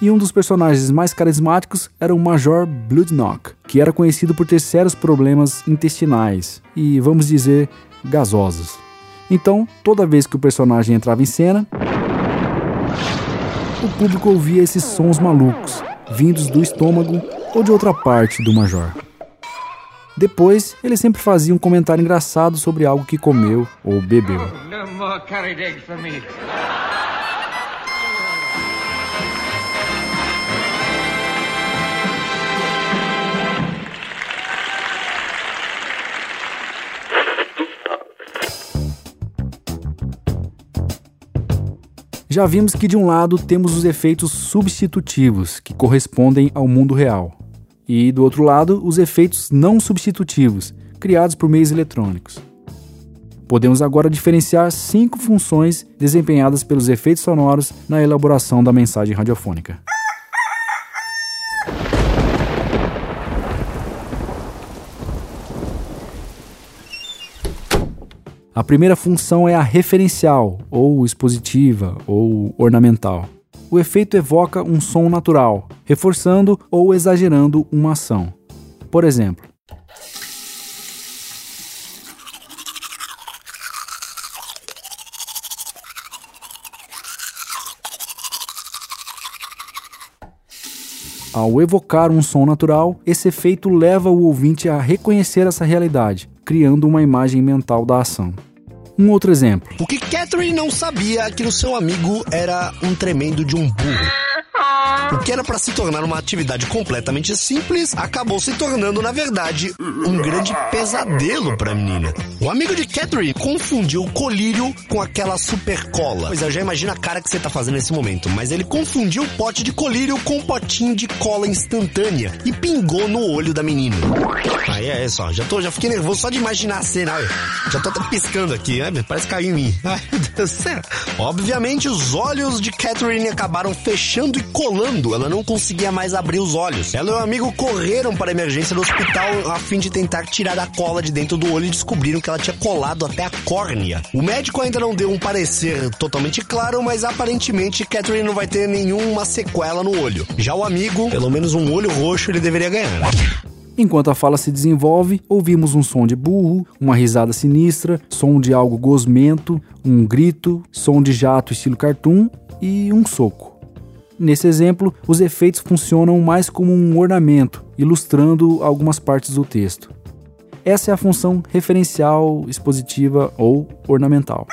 e um dos personagens mais carismáticos era o Major Bloodnock, que era conhecido por ter sérios problemas intestinais e, vamos dizer, gasosos. Então, toda vez que o personagem entrava em cena, o público ouvia esses sons malucos, vindos do estômago ou de outra parte do Major. Depois, ele sempre fazia um comentário engraçado sobre algo que comeu ou bebeu. No Já vimos que de um lado temos os efeitos substitutivos, que correspondem ao mundo real, e do outro lado, os efeitos não substitutivos, criados por meios eletrônicos. Podemos agora diferenciar cinco funções desempenhadas pelos efeitos sonoros na elaboração da mensagem radiofônica. A primeira função é a referencial, ou expositiva, ou ornamental. O efeito evoca um som natural, reforçando ou exagerando uma ação. Por exemplo, Ao evocar um som natural, esse efeito leva o ouvinte a reconhecer essa realidade, criando uma imagem mental da ação. Um outro exemplo. O que Catherine não sabia é que o seu amigo era um tremendo de um burro. O que era para se tornar uma atividade completamente simples acabou se tornando, na verdade, um grande pesadelo para a menina. O amigo de Catherine confundiu o colírio com aquela super cola. Pois eu já imagino a cara que você tá fazendo nesse momento, mas ele confundiu o pote de colírio com um potinho de cola instantânea e pingou no olho da menina. Aí é só, já tô, já fiquei nervoso só de imaginar a cena. Ai, já tô até piscando aqui, né? parece cair em mim. Ai, meu Deus do céu. Obviamente, os olhos de Catherine acabaram fechando e colando. Ela não conseguia mais abrir os olhos. Ela e o amigo correram para a emergência do hospital a fim de tentar tirar a cola de dentro do olho e descobriram que ela tinha colado até a córnea. O médico ainda não deu um parecer totalmente claro, mas aparentemente Catherine não vai ter nenhuma sequela no olho. Já o amigo, pelo menos um olho roxo ele deveria ganhar. Enquanto a fala se desenvolve, ouvimos um som de burro, uma risada sinistra, som de algo gosmento, um grito, som de jato estilo cartoon e um soco. Nesse exemplo, os efeitos funcionam mais como um ornamento, ilustrando algumas partes do texto. Essa é a função referencial, expositiva ou ornamental.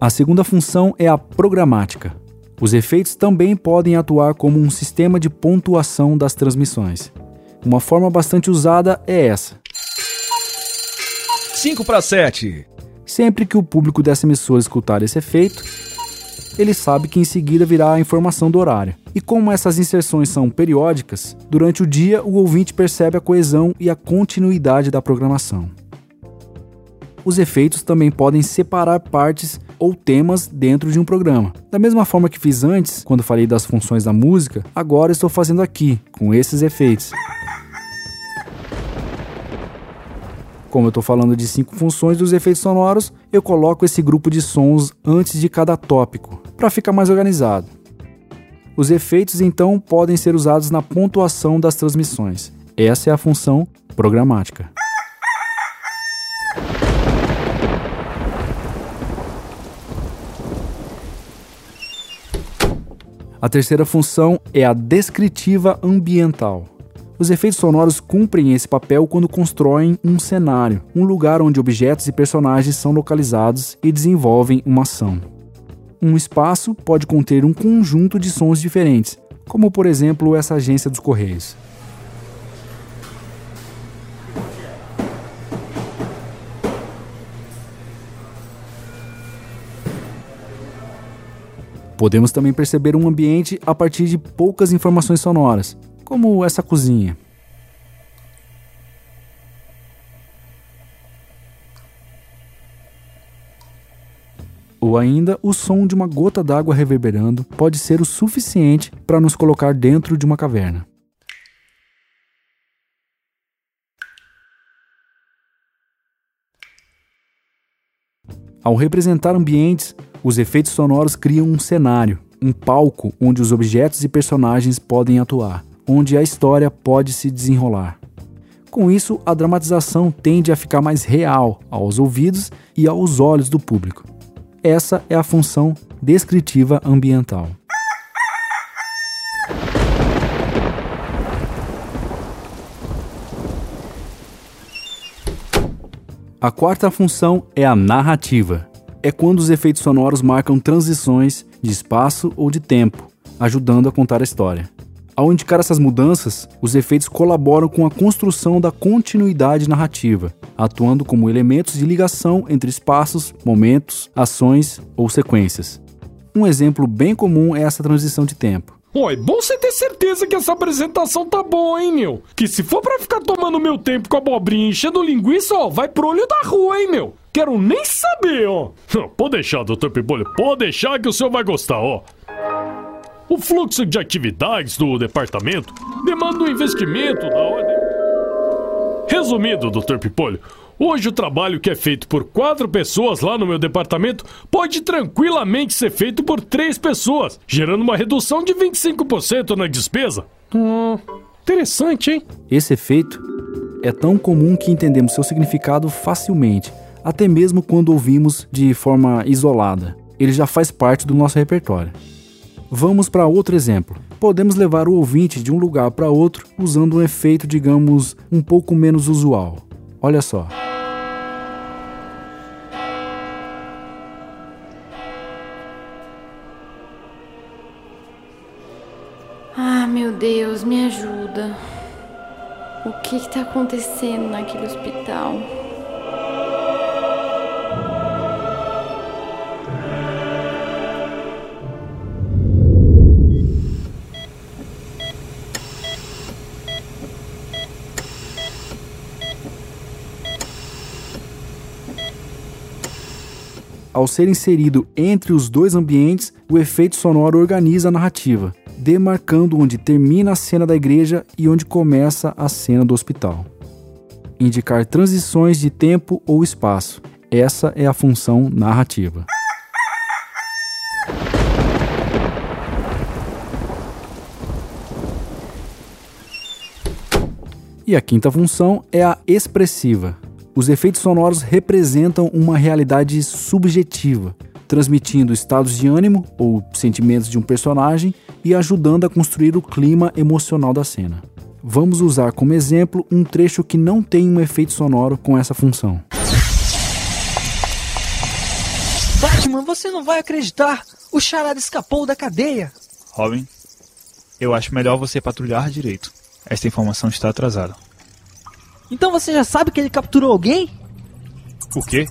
A segunda função é a programática. Os efeitos também podem atuar como um sistema de pontuação das transmissões. Uma forma bastante usada é essa. 5 para 7. Sempre que o público dessa emissora escutar esse efeito, ele sabe que em seguida virá a informação do horário. E como essas inserções são periódicas, durante o dia o ouvinte percebe a coesão e a continuidade da programação. Os efeitos também podem separar partes ou temas dentro de um programa. Da mesma forma que fiz antes, quando falei das funções da música, agora estou fazendo aqui, com esses efeitos. Como eu estou falando de cinco funções dos efeitos sonoros, eu coloco esse grupo de sons antes de cada tópico, para ficar mais organizado. Os efeitos então podem ser usados na pontuação das transmissões. Essa é a função programática. A terceira função é a descritiva ambiental. Os efeitos sonoros cumprem esse papel quando constroem um cenário, um lugar onde objetos e personagens são localizados e desenvolvem uma ação. Um espaço pode conter um conjunto de sons diferentes, como por exemplo essa agência dos Correios. Podemos também perceber um ambiente a partir de poucas informações sonoras, como essa cozinha. Ou ainda, o som de uma gota d'água reverberando pode ser o suficiente para nos colocar dentro de uma caverna. Ao representar ambientes, os efeitos sonoros criam um cenário, um palco onde os objetos e personagens podem atuar, onde a história pode se desenrolar. Com isso, a dramatização tende a ficar mais real aos ouvidos e aos olhos do público. Essa é a função descritiva ambiental. A quarta função é a narrativa. É quando os efeitos sonoros marcam transições de espaço ou de tempo, ajudando a contar a história. Ao indicar essas mudanças, os efeitos colaboram com a construção da continuidade narrativa, atuando como elementos de ligação entre espaços, momentos, ações ou sequências. Um exemplo bem comum é essa transição de tempo. Ó, é bom você ter certeza que essa apresentação tá boa, hein, meu? Que se for pra ficar tomando meu tempo com a abobrinha enchendo linguiça, ó, vai pro olho da rua, hein, meu? Quero nem saber, ó. Pode deixar, doutor Pibolho, pode deixar que o senhor vai gostar, ó. O fluxo de atividades do departamento demanda um investimento da ordem. Resumindo, doutor Pipolho, Hoje o trabalho que é feito por quatro pessoas lá no meu departamento pode tranquilamente ser feito por três pessoas, gerando uma redução de 25% na despesa. Hum, interessante, hein? Esse efeito é tão comum que entendemos seu significado facilmente, até mesmo quando ouvimos de forma isolada. Ele já faz parte do nosso repertório. Vamos para outro exemplo. Podemos levar o ouvinte de um lugar para outro usando um efeito, digamos, um pouco menos usual. Olha só. Ah, meu Deus, me ajuda. O que está acontecendo naquele hospital? Ao ser inserido entre os dois ambientes, o efeito sonoro organiza a narrativa, demarcando onde termina a cena da igreja e onde começa a cena do hospital. Indicar transições de tempo ou espaço. Essa é a função narrativa. E a quinta função é a expressiva. Os efeitos sonoros representam uma realidade subjetiva, transmitindo estados de ânimo ou sentimentos de um personagem e ajudando a construir o clima emocional da cena. Vamos usar como exemplo um trecho que não tem um efeito sonoro com essa função. Batman, você não vai acreditar! O charada escapou da cadeia! Robin, eu acho melhor você patrulhar direito. Esta informação está atrasada. Então você já sabe que ele capturou alguém? O quê?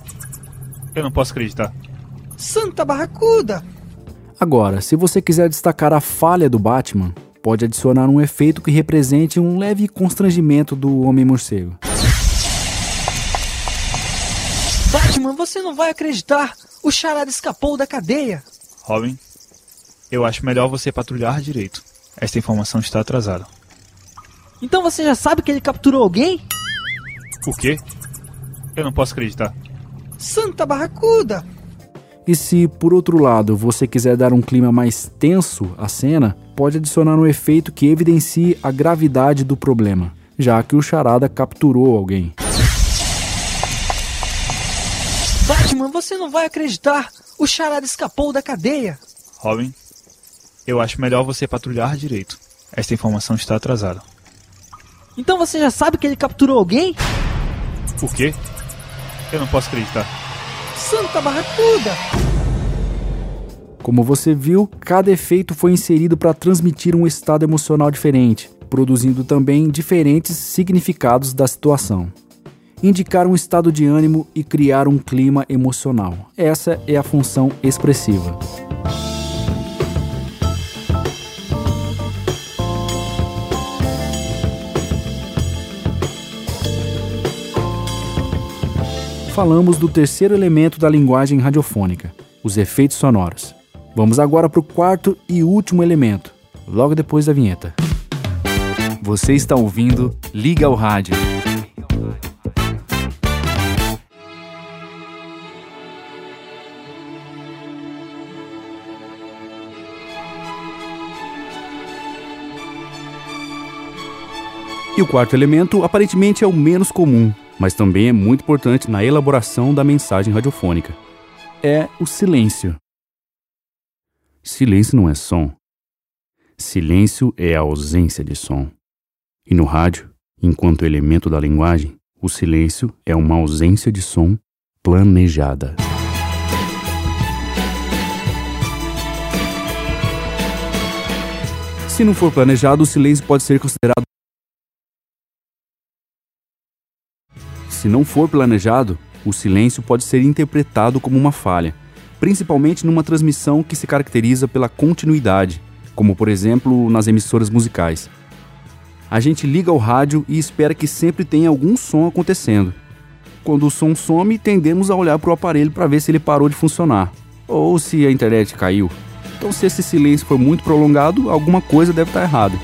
Eu não posso acreditar. Santa Barracuda! Agora, se você quiser destacar a falha do Batman, pode adicionar um efeito que represente um leve constrangimento do Homem-Morcego. Batman, você não vai acreditar! O charada escapou da cadeia! Robin, eu acho melhor você patrulhar direito. Esta informação está atrasada. Então você já sabe que ele capturou alguém? O quê? Eu não posso acreditar. Santa Barracuda! E se, por outro lado, você quiser dar um clima mais tenso à cena, pode adicionar um efeito que evidencie a gravidade do problema, já que o charada capturou alguém. Batman, você não vai acreditar! O charada escapou da cadeia! Robin, eu acho melhor você patrulhar direito. Esta informação está atrasada. Então você já sabe que ele capturou alguém? O quê? Eu não posso acreditar. Santa Barracuda! Como você viu, cada efeito foi inserido para transmitir um estado emocional diferente, produzindo também diferentes significados da situação. Indicar um estado de ânimo e criar um clima emocional. Essa é a função expressiva. Falamos do terceiro elemento da linguagem radiofônica, os efeitos sonoros. Vamos agora para o quarto e último elemento, logo depois da vinheta. Você está ouvindo Liga ao Rádio. E o quarto elemento aparentemente é o menos comum, mas também é muito importante na elaboração da mensagem radiofônica. É o silêncio. Silêncio não é som. Silêncio é a ausência de som. E no rádio, enquanto elemento da linguagem, o silêncio é uma ausência de som planejada. Se não for planejado, o silêncio pode ser considerado Se não for planejado, o silêncio pode ser interpretado como uma falha, principalmente numa transmissão que se caracteriza pela continuidade, como por exemplo nas emissoras musicais. A gente liga o rádio e espera que sempre tenha algum som acontecendo. Quando o som some, tendemos a olhar para o aparelho para ver se ele parou de funcionar, ou se a internet caiu. Então, se esse silêncio for muito prolongado, alguma coisa deve estar errada.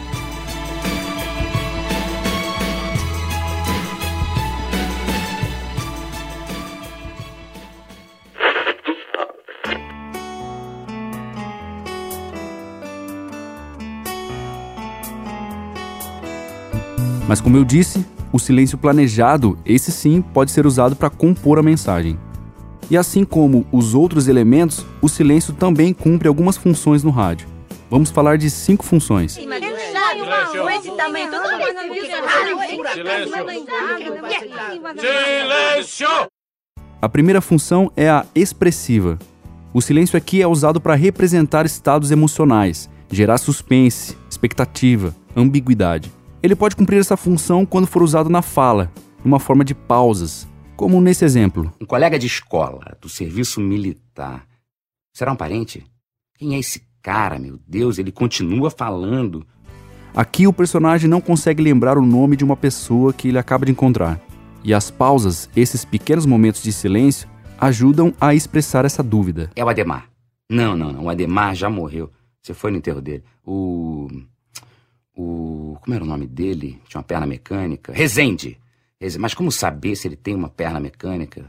Mas como eu disse, o silêncio planejado, esse sim, pode ser usado para compor a mensagem. E assim como os outros elementos, o silêncio também cumpre algumas funções no rádio. Vamos falar de cinco funções. Silêncio! A primeira função é a expressiva. O silêncio aqui é usado para representar estados emocionais, gerar suspense, expectativa, ambiguidade. Ele pode cumprir essa função quando for usado na fala, numa forma de pausas, como nesse exemplo. Um colega de escola, do serviço militar. Será um parente? Quem é esse cara, meu Deus? Ele continua falando. Aqui o personagem não consegue lembrar o nome de uma pessoa que ele acaba de encontrar. E as pausas, esses pequenos momentos de silêncio, ajudam a expressar essa dúvida. É o Ademar. Não, não, não. O Ademar já morreu. Você foi no enterro dele. O. O. Como era o nome dele? Tinha uma perna mecânica. Rezende. Mas como saber se ele tem uma perna mecânica?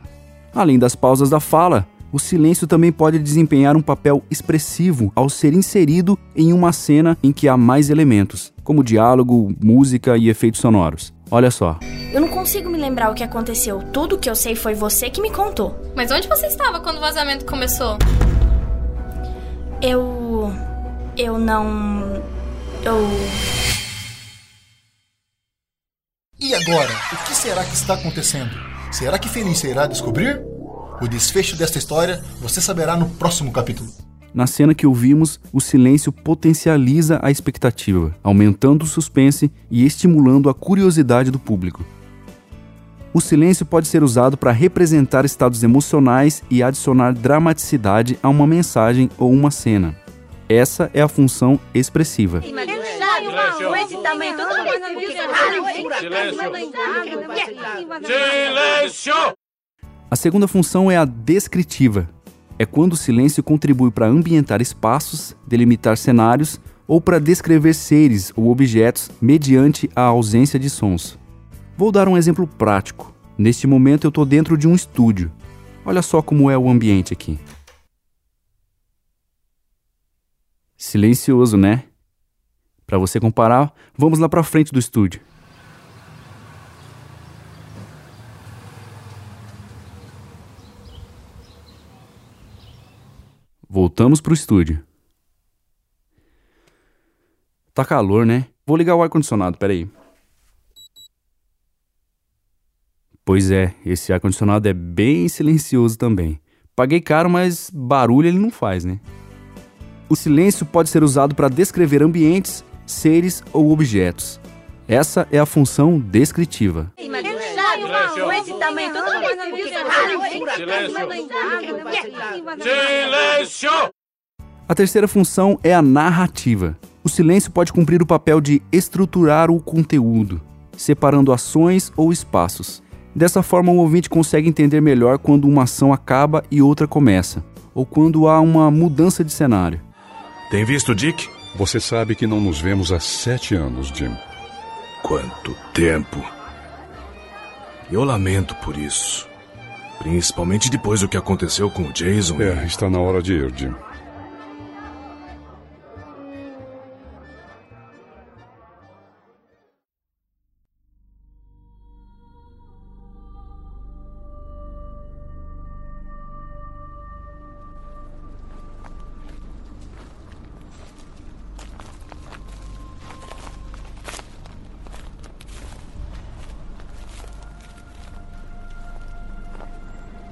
Além das pausas da fala, o silêncio também pode desempenhar um papel expressivo ao ser inserido em uma cena em que há mais elementos, como diálogo, música e efeitos sonoros. Olha só. Eu não consigo me lembrar o que aconteceu. Tudo que eu sei foi você que me contou. Mas onde você estava quando o vazamento começou? Eu. Eu não. Eu. Agora? O que será que está acontecendo? Será que Felícia irá descobrir? O desfecho desta história você saberá no próximo capítulo. Na cena que ouvimos, o silêncio potencializa a expectativa, aumentando o suspense e estimulando a curiosidade do público. O silêncio pode ser usado para representar estados emocionais e adicionar dramaticidade a uma mensagem ou uma cena. Essa é a função expressiva. Silêncio! A segunda função é a descritiva. É quando o silêncio contribui para ambientar espaços, delimitar cenários ou para descrever seres ou objetos mediante a ausência de sons. Vou dar um exemplo prático. Neste momento eu estou dentro de um estúdio. Olha só como é o ambiente aqui. Silencioso, né? Para você comparar, vamos lá para frente do estúdio. Voltamos pro estúdio. Tá calor, né? Vou ligar o ar-condicionado, peraí. Pois é, esse ar-condicionado é bem silencioso também. Paguei caro, mas barulho ele não faz, né? O silêncio pode ser usado para descrever ambientes, seres ou objetos. Essa é a função descritiva. Silêncio! A terceira função é a narrativa. O silêncio pode cumprir o papel de estruturar o conteúdo, separando ações ou espaços. Dessa forma, o ouvinte consegue entender melhor quando uma ação acaba e outra começa, ou quando há uma mudança de cenário. Tem visto Dick? Você sabe que não nos vemos há sete anos, Jim. Quanto tempo! Eu lamento por isso. Principalmente depois do que aconteceu com o Jason. É, está na hora de ir, Jim.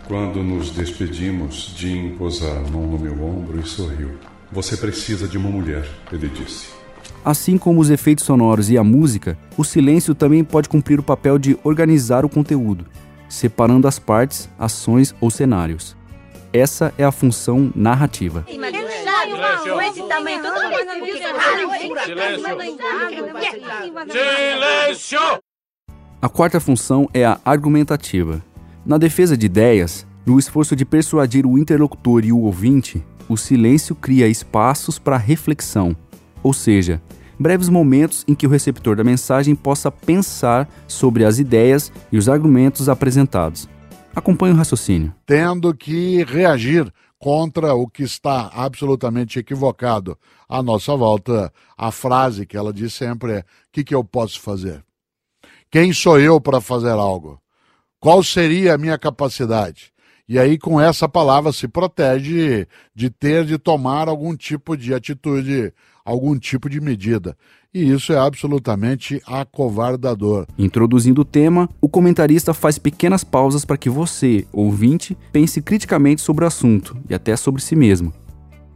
Quando nos despedimos, Jim pôs a mão no meu ombro e sorriu. Você precisa de uma mulher, ele disse. Assim como os efeitos sonoros e a música, o silêncio também pode cumprir o papel de organizar o conteúdo, separando as partes, ações ou cenários. Essa é a função narrativa. Silêncio! A quarta função é a argumentativa. Na defesa de ideias, no esforço de persuadir o interlocutor e o ouvinte, o silêncio cria espaços para reflexão, ou seja, breves momentos em que o receptor da mensagem possa pensar sobre as ideias e os argumentos apresentados. Acompanhe o raciocínio. Tendo que reagir contra o que está absolutamente equivocado à nossa volta, a frase que ela diz sempre é: o que, que eu posso fazer? Quem sou eu para fazer algo? Qual seria a minha capacidade? E aí, com essa palavra, se protege de ter de tomar algum tipo de atitude, algum tipo de medida. E isso é absolutamente acovardador. Introduzindo o tema, o comentarista faz pequenas pausas para que você, ouvinte, pense criticamente sobre o assunto e até sobre si mesmo.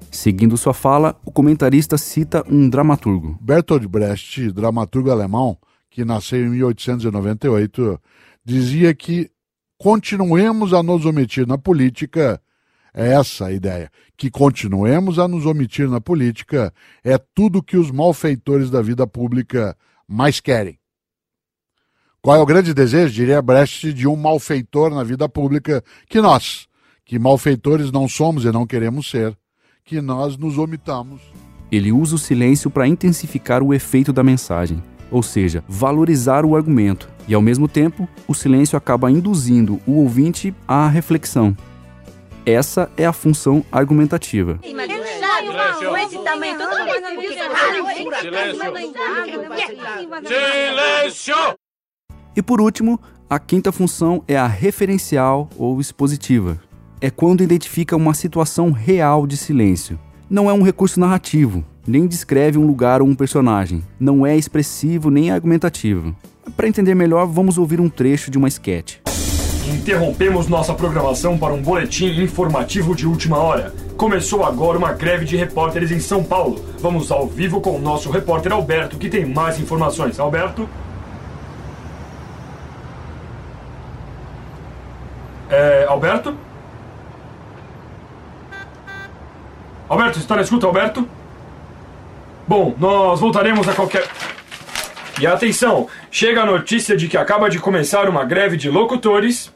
Seguindo sua fala, o comentarista cita um dramaturgo. Bertolt Brecht, dramaturgo alemão, que nasceu em 1898, dizia que continuemos a nos omitir na política. É essa a ideia. Que continuemos a nos omitir na política é tudo que os malfeitores da vida pública mais querem. Qual é o grande desejo, diria Brecht, de um malfeitor na vida pública? Que nós, que malfeitores não somos e não queremos ser, que nós nos omitamos. Ele usa o silêncio para intensificar o efeito da mensagem ou seja, valorizar o argumento, e ao mesmo tempo, o silêncio acaba induzindo o ouvinte à reflexão. Essa é a função argumentativa. Silêncio! E por último, a quinta função é a referencial ou expositiva. É quando identifica uma situação real de silêncio. Não é um recurso narrativo, nem descreve um lugar ou um personagem, não é expressivo nem argumentativo. Para entender melhor, vamos ouvir um trecho de uma sketch. Interrompemos nossa programação para um boletim informativo de última hora. Começou agora uma greve de repórteres em São Paulo. Vamos ao vivo com o nosso repórter Alberto, que tem mais informações. Alberto? É, Alberto? Alberto, está na escuta, Alberto? Bom, nós voltaremos a qualquer. E atenção, chega a notícia de que acaba de começar uma greve de locutores.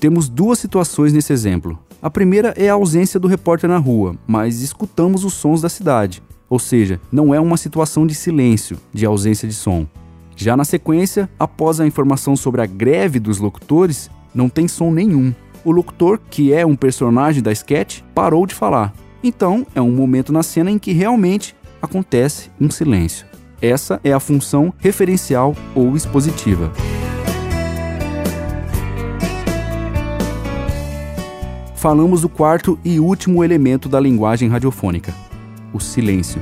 Temos duas situações nesse exemplo. A primeira é a ausência do repórter na rua, mas escutamos os sons da cidade. Ou seja, não é uma situação de silêncio, de ausência de som. Já na sequência, após a informação sobre a greve dos locutores, não tem som nenhum. O locutor, que é um personagem da sketch, parou de falar. Então, é um momento na cena em que realmente acontece um silêncio. Essa é a função referencial ou expositiva. Falamos do quarto e último elemento da linguagem radiofônica: o silêncio.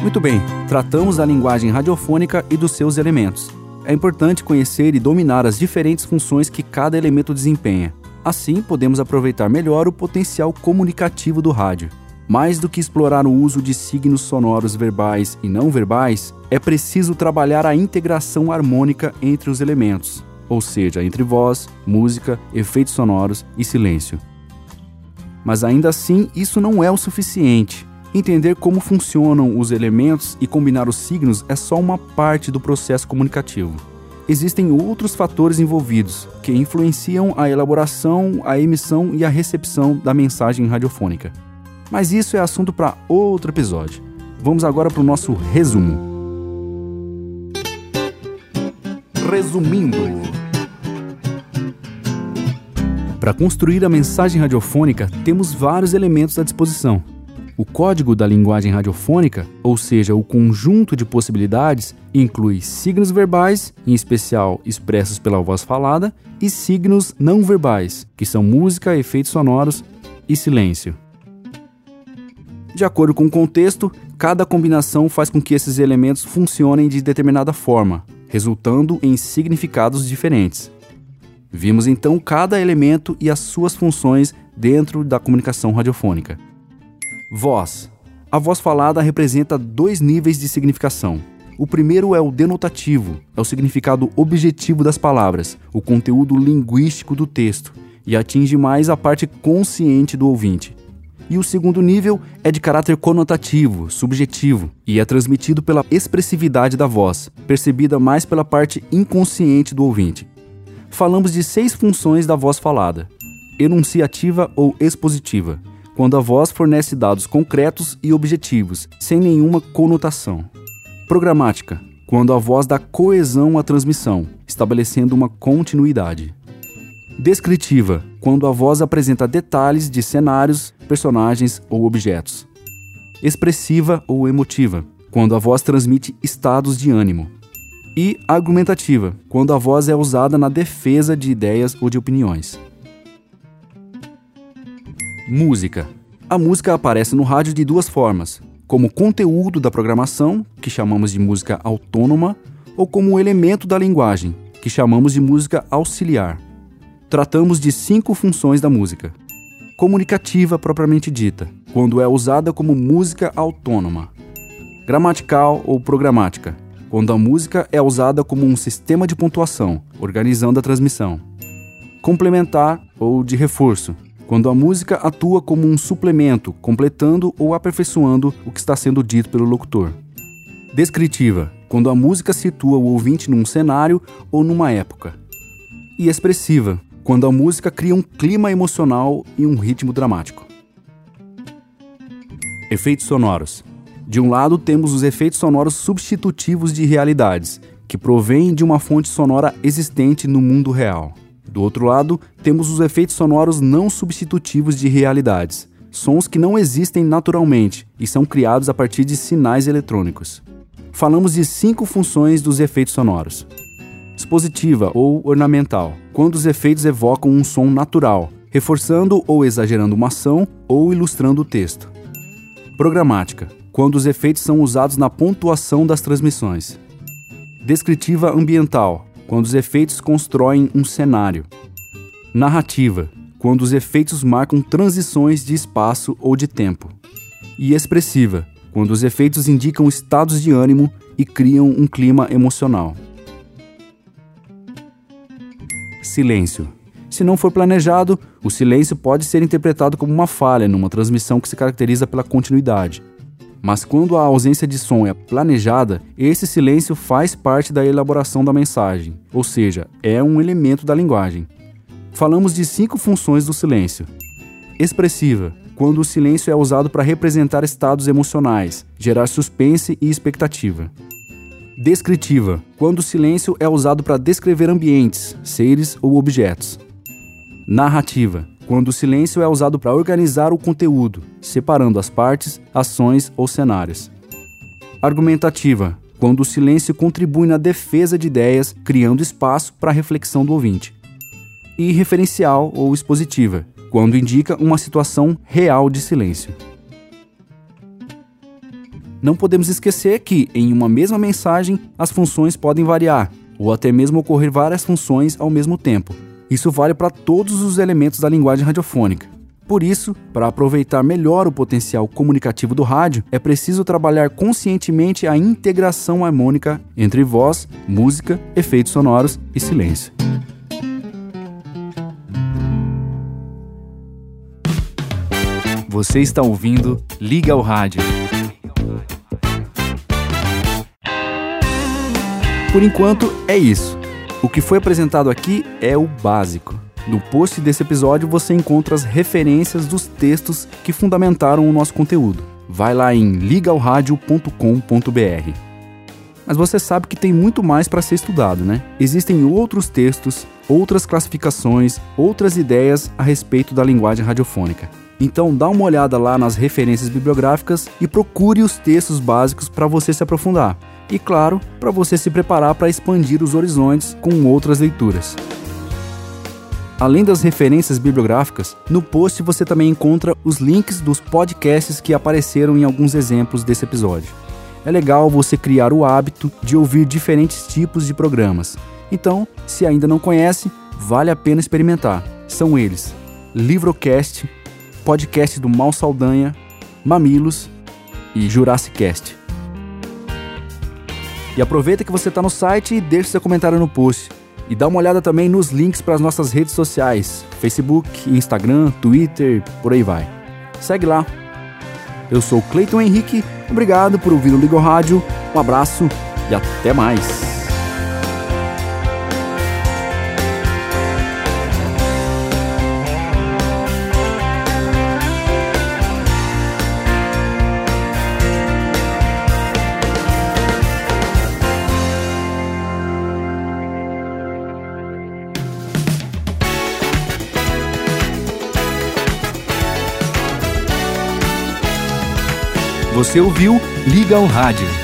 Muito bem, tratamos da linguagem radiofônica e dos seus elementos. É importante conhecer e dominar as diferentes funções que cada elemento desempenha. Assim, podemos aproveitar melhor o potencial comunicativo do rádio. Mais do que explorar o uso de signos sonoros verbais e não verbais, é preciso trabalhar a integração harmônica entre os elementos, ou seja, entre voz, música, efeitos sonoros e silêncio. Mas ainda assim, isso não é o suficiente. Entender como funcionam os elementos e combinar os signos é só uma parte do processo comunicativo. Existem outros fatores envolvidos que influenciam a elaboração, a emissão e a recepção da mensagem radiofônica. Mas isso é assunto para outro episódio. Vamos agora para o nosso resumo. Resumindo. Para construir a mensagem radiofônica, temos vários elementos à disposição. O código da linguagem radiofônica, ou seja, o conjunto de possibilidades, inclui signos verbais, em especial expressos pela voz falada, e signos não verbais, que são música, efeitos sonoros e silêncio. De acordo com o contexto, cada combinação faz com que esses elementos funcionem de determinada forma, resultando em significados diferentes. Vimos então cada elemento e as suas funções dentro da comunicação radiofônica. Voz. A voz falada representa dois níveis de significação. O primeiro é o denotativo, é o significado objetivo das palavras, o conteúdo linguístico do texto, e atinge mais a parte consciente do ouvinte. E o segundo nível é de caráter conotativo, subjetivo, e é transmitido pela expressividade da voz, percebida mais pela parte inconsciente do ouvinte. Falamos de seis funções da voz falada: enunciativa ou expositiva quando a voz fornece dados concretos e objetivos, sem nenhuma conotação. Programática, quando a voz dá coesão à transmissão, estabelecendo uma continuidade. Descritiva, quando a voz apresenta detalhes de cenários, personagens ou objetos. Expressiva ou emotiva, quando a voz transmite estados de ânimo. E argumentativa, quando a voz é usada na defesa de ideias ou de opiniões. Música. A música aparece no rádio de duas formas: como conteúdo da programação, que chamamos de música autônoma, ou como elemento da linguagem, que chamamos de música auxiliar. Tratamos de cinco funções da música. Comunicativa propriamente dita, quando é usada como música autônoma. Gramatical ou programática, quando a música é usada como um sistema de pontuação, organizando a transmissão. Complementar ou de reforço, quando a música atua como um suplemento, completando ou aperfeiçoando o que está sendo dito pelo locutor. Descritiva, quando a música situa o ouvinte num cenário ou numa época. E expressiva, quando a música cria um clima emocional e um ritmo dramático. Efeitos sonoros. De um lado, temos os efeitos sonoros substitutivos de realidades, que provêm de uma fonte sonora existente no mundo real. Do outro lado, temos os efeitos sonoros não substitutivos de realidades, sons que não existem naturalmente e são criados a partir de sinais eletrônicos. Falamos de cinco funções dos efeitos sonoros: expositiva ou ornamental, quando os efeitos evocam um som natural, reforçando ou exagerando uma ação ou ilustrando o texto. Programática, quando os efeitos são usados na pontuação das transmissões. Descritiva ambiental, quando os efeitos constroem um cenário. Narrativa, quando os efeitos marcam transições de espaço ou de tempo. E expressiva, quando os efeitos indicam estados de ânimo e criam um clima emocional. Silêncio. Se não for planejado, o silêncio pode ser interpretado como uma falha numa transmissão que se caracteriza pela continuidade. Mas quando a ausência de som é planejada, esse silêncio faz parte da elaboração da mensagem, ou seja, é um elemento da linguagem. Falamos de cinco funções do silêncio: expressiva, quando o silêncio é usado para representar estados emocionais, gerar suspense e expectativa. Descritiva, quando o silêncio é usado para descrever ambientes, seres ou objetos. Narrativa, quando o silêncio é usado para organizar o conteúdo, separando as partes, ações ou cenários. Argumentativa, quando o silêncio contribui na defesa de ideias, criando espaço para a reflexão do ouvinte. E referencial ou expositiva, quando indica uma situação real de silêncio. Não podemos esquecer que, em uma mesma mensagem, as funções podem variar, ou até mesmo ocorrer várias funções ao mesmo tempo. Isso vale para todos os elementos da linguagem radiofônica. Por isso, para aproveitar melhor o potencial comunicativo do rádio, é preciso trabalhar conscientemente a integração harmônica entre voz, música, efeitos sonoros e silêncio. Você está ouvindo Liga ao Rádio. Por enquanto é isso. O que foi apresentado aqui é o básico. No post desse episódio você encontra as referências dos textos que fundamentaram o nosso conteúdo. Vai lá em ligaoradio.com.br. Mas você sabe que tem muito mais para ser estudado, né? Existem outros textos, outras classificações, outras ideias a respeito da linguagem radiofônica. Então dá uma olhada lá nas referências bibliográficas e procure os textos básicos para você se aprofundar. E claro, para você se preparar para expandir os horizontes com outras leituras. Além das referências bibliográficas, no post você também encontra os links dos podcasts que apareceram em alguns exemplos desse episódio. É legal você criar o hábito de ouvir diferentes tipos de programas. Então, se ainda não conhece, vale a pena experimentar. São eles: Livrocast, podcast do Mal Saldanha, Mamilos e Jurassic Cast. E aproveita que você está no site e deixe seu comentário no post. E dá uma olhada também nos links para as nossas redes sociais: Facebook, Instagram, Twitter, por aí vai. Segue lá. Eu sou Cleiton Henrique, obrigado por ouvir o Ligo Rádio, um abraço e até mais. Você ouviu? Liga ao Rádio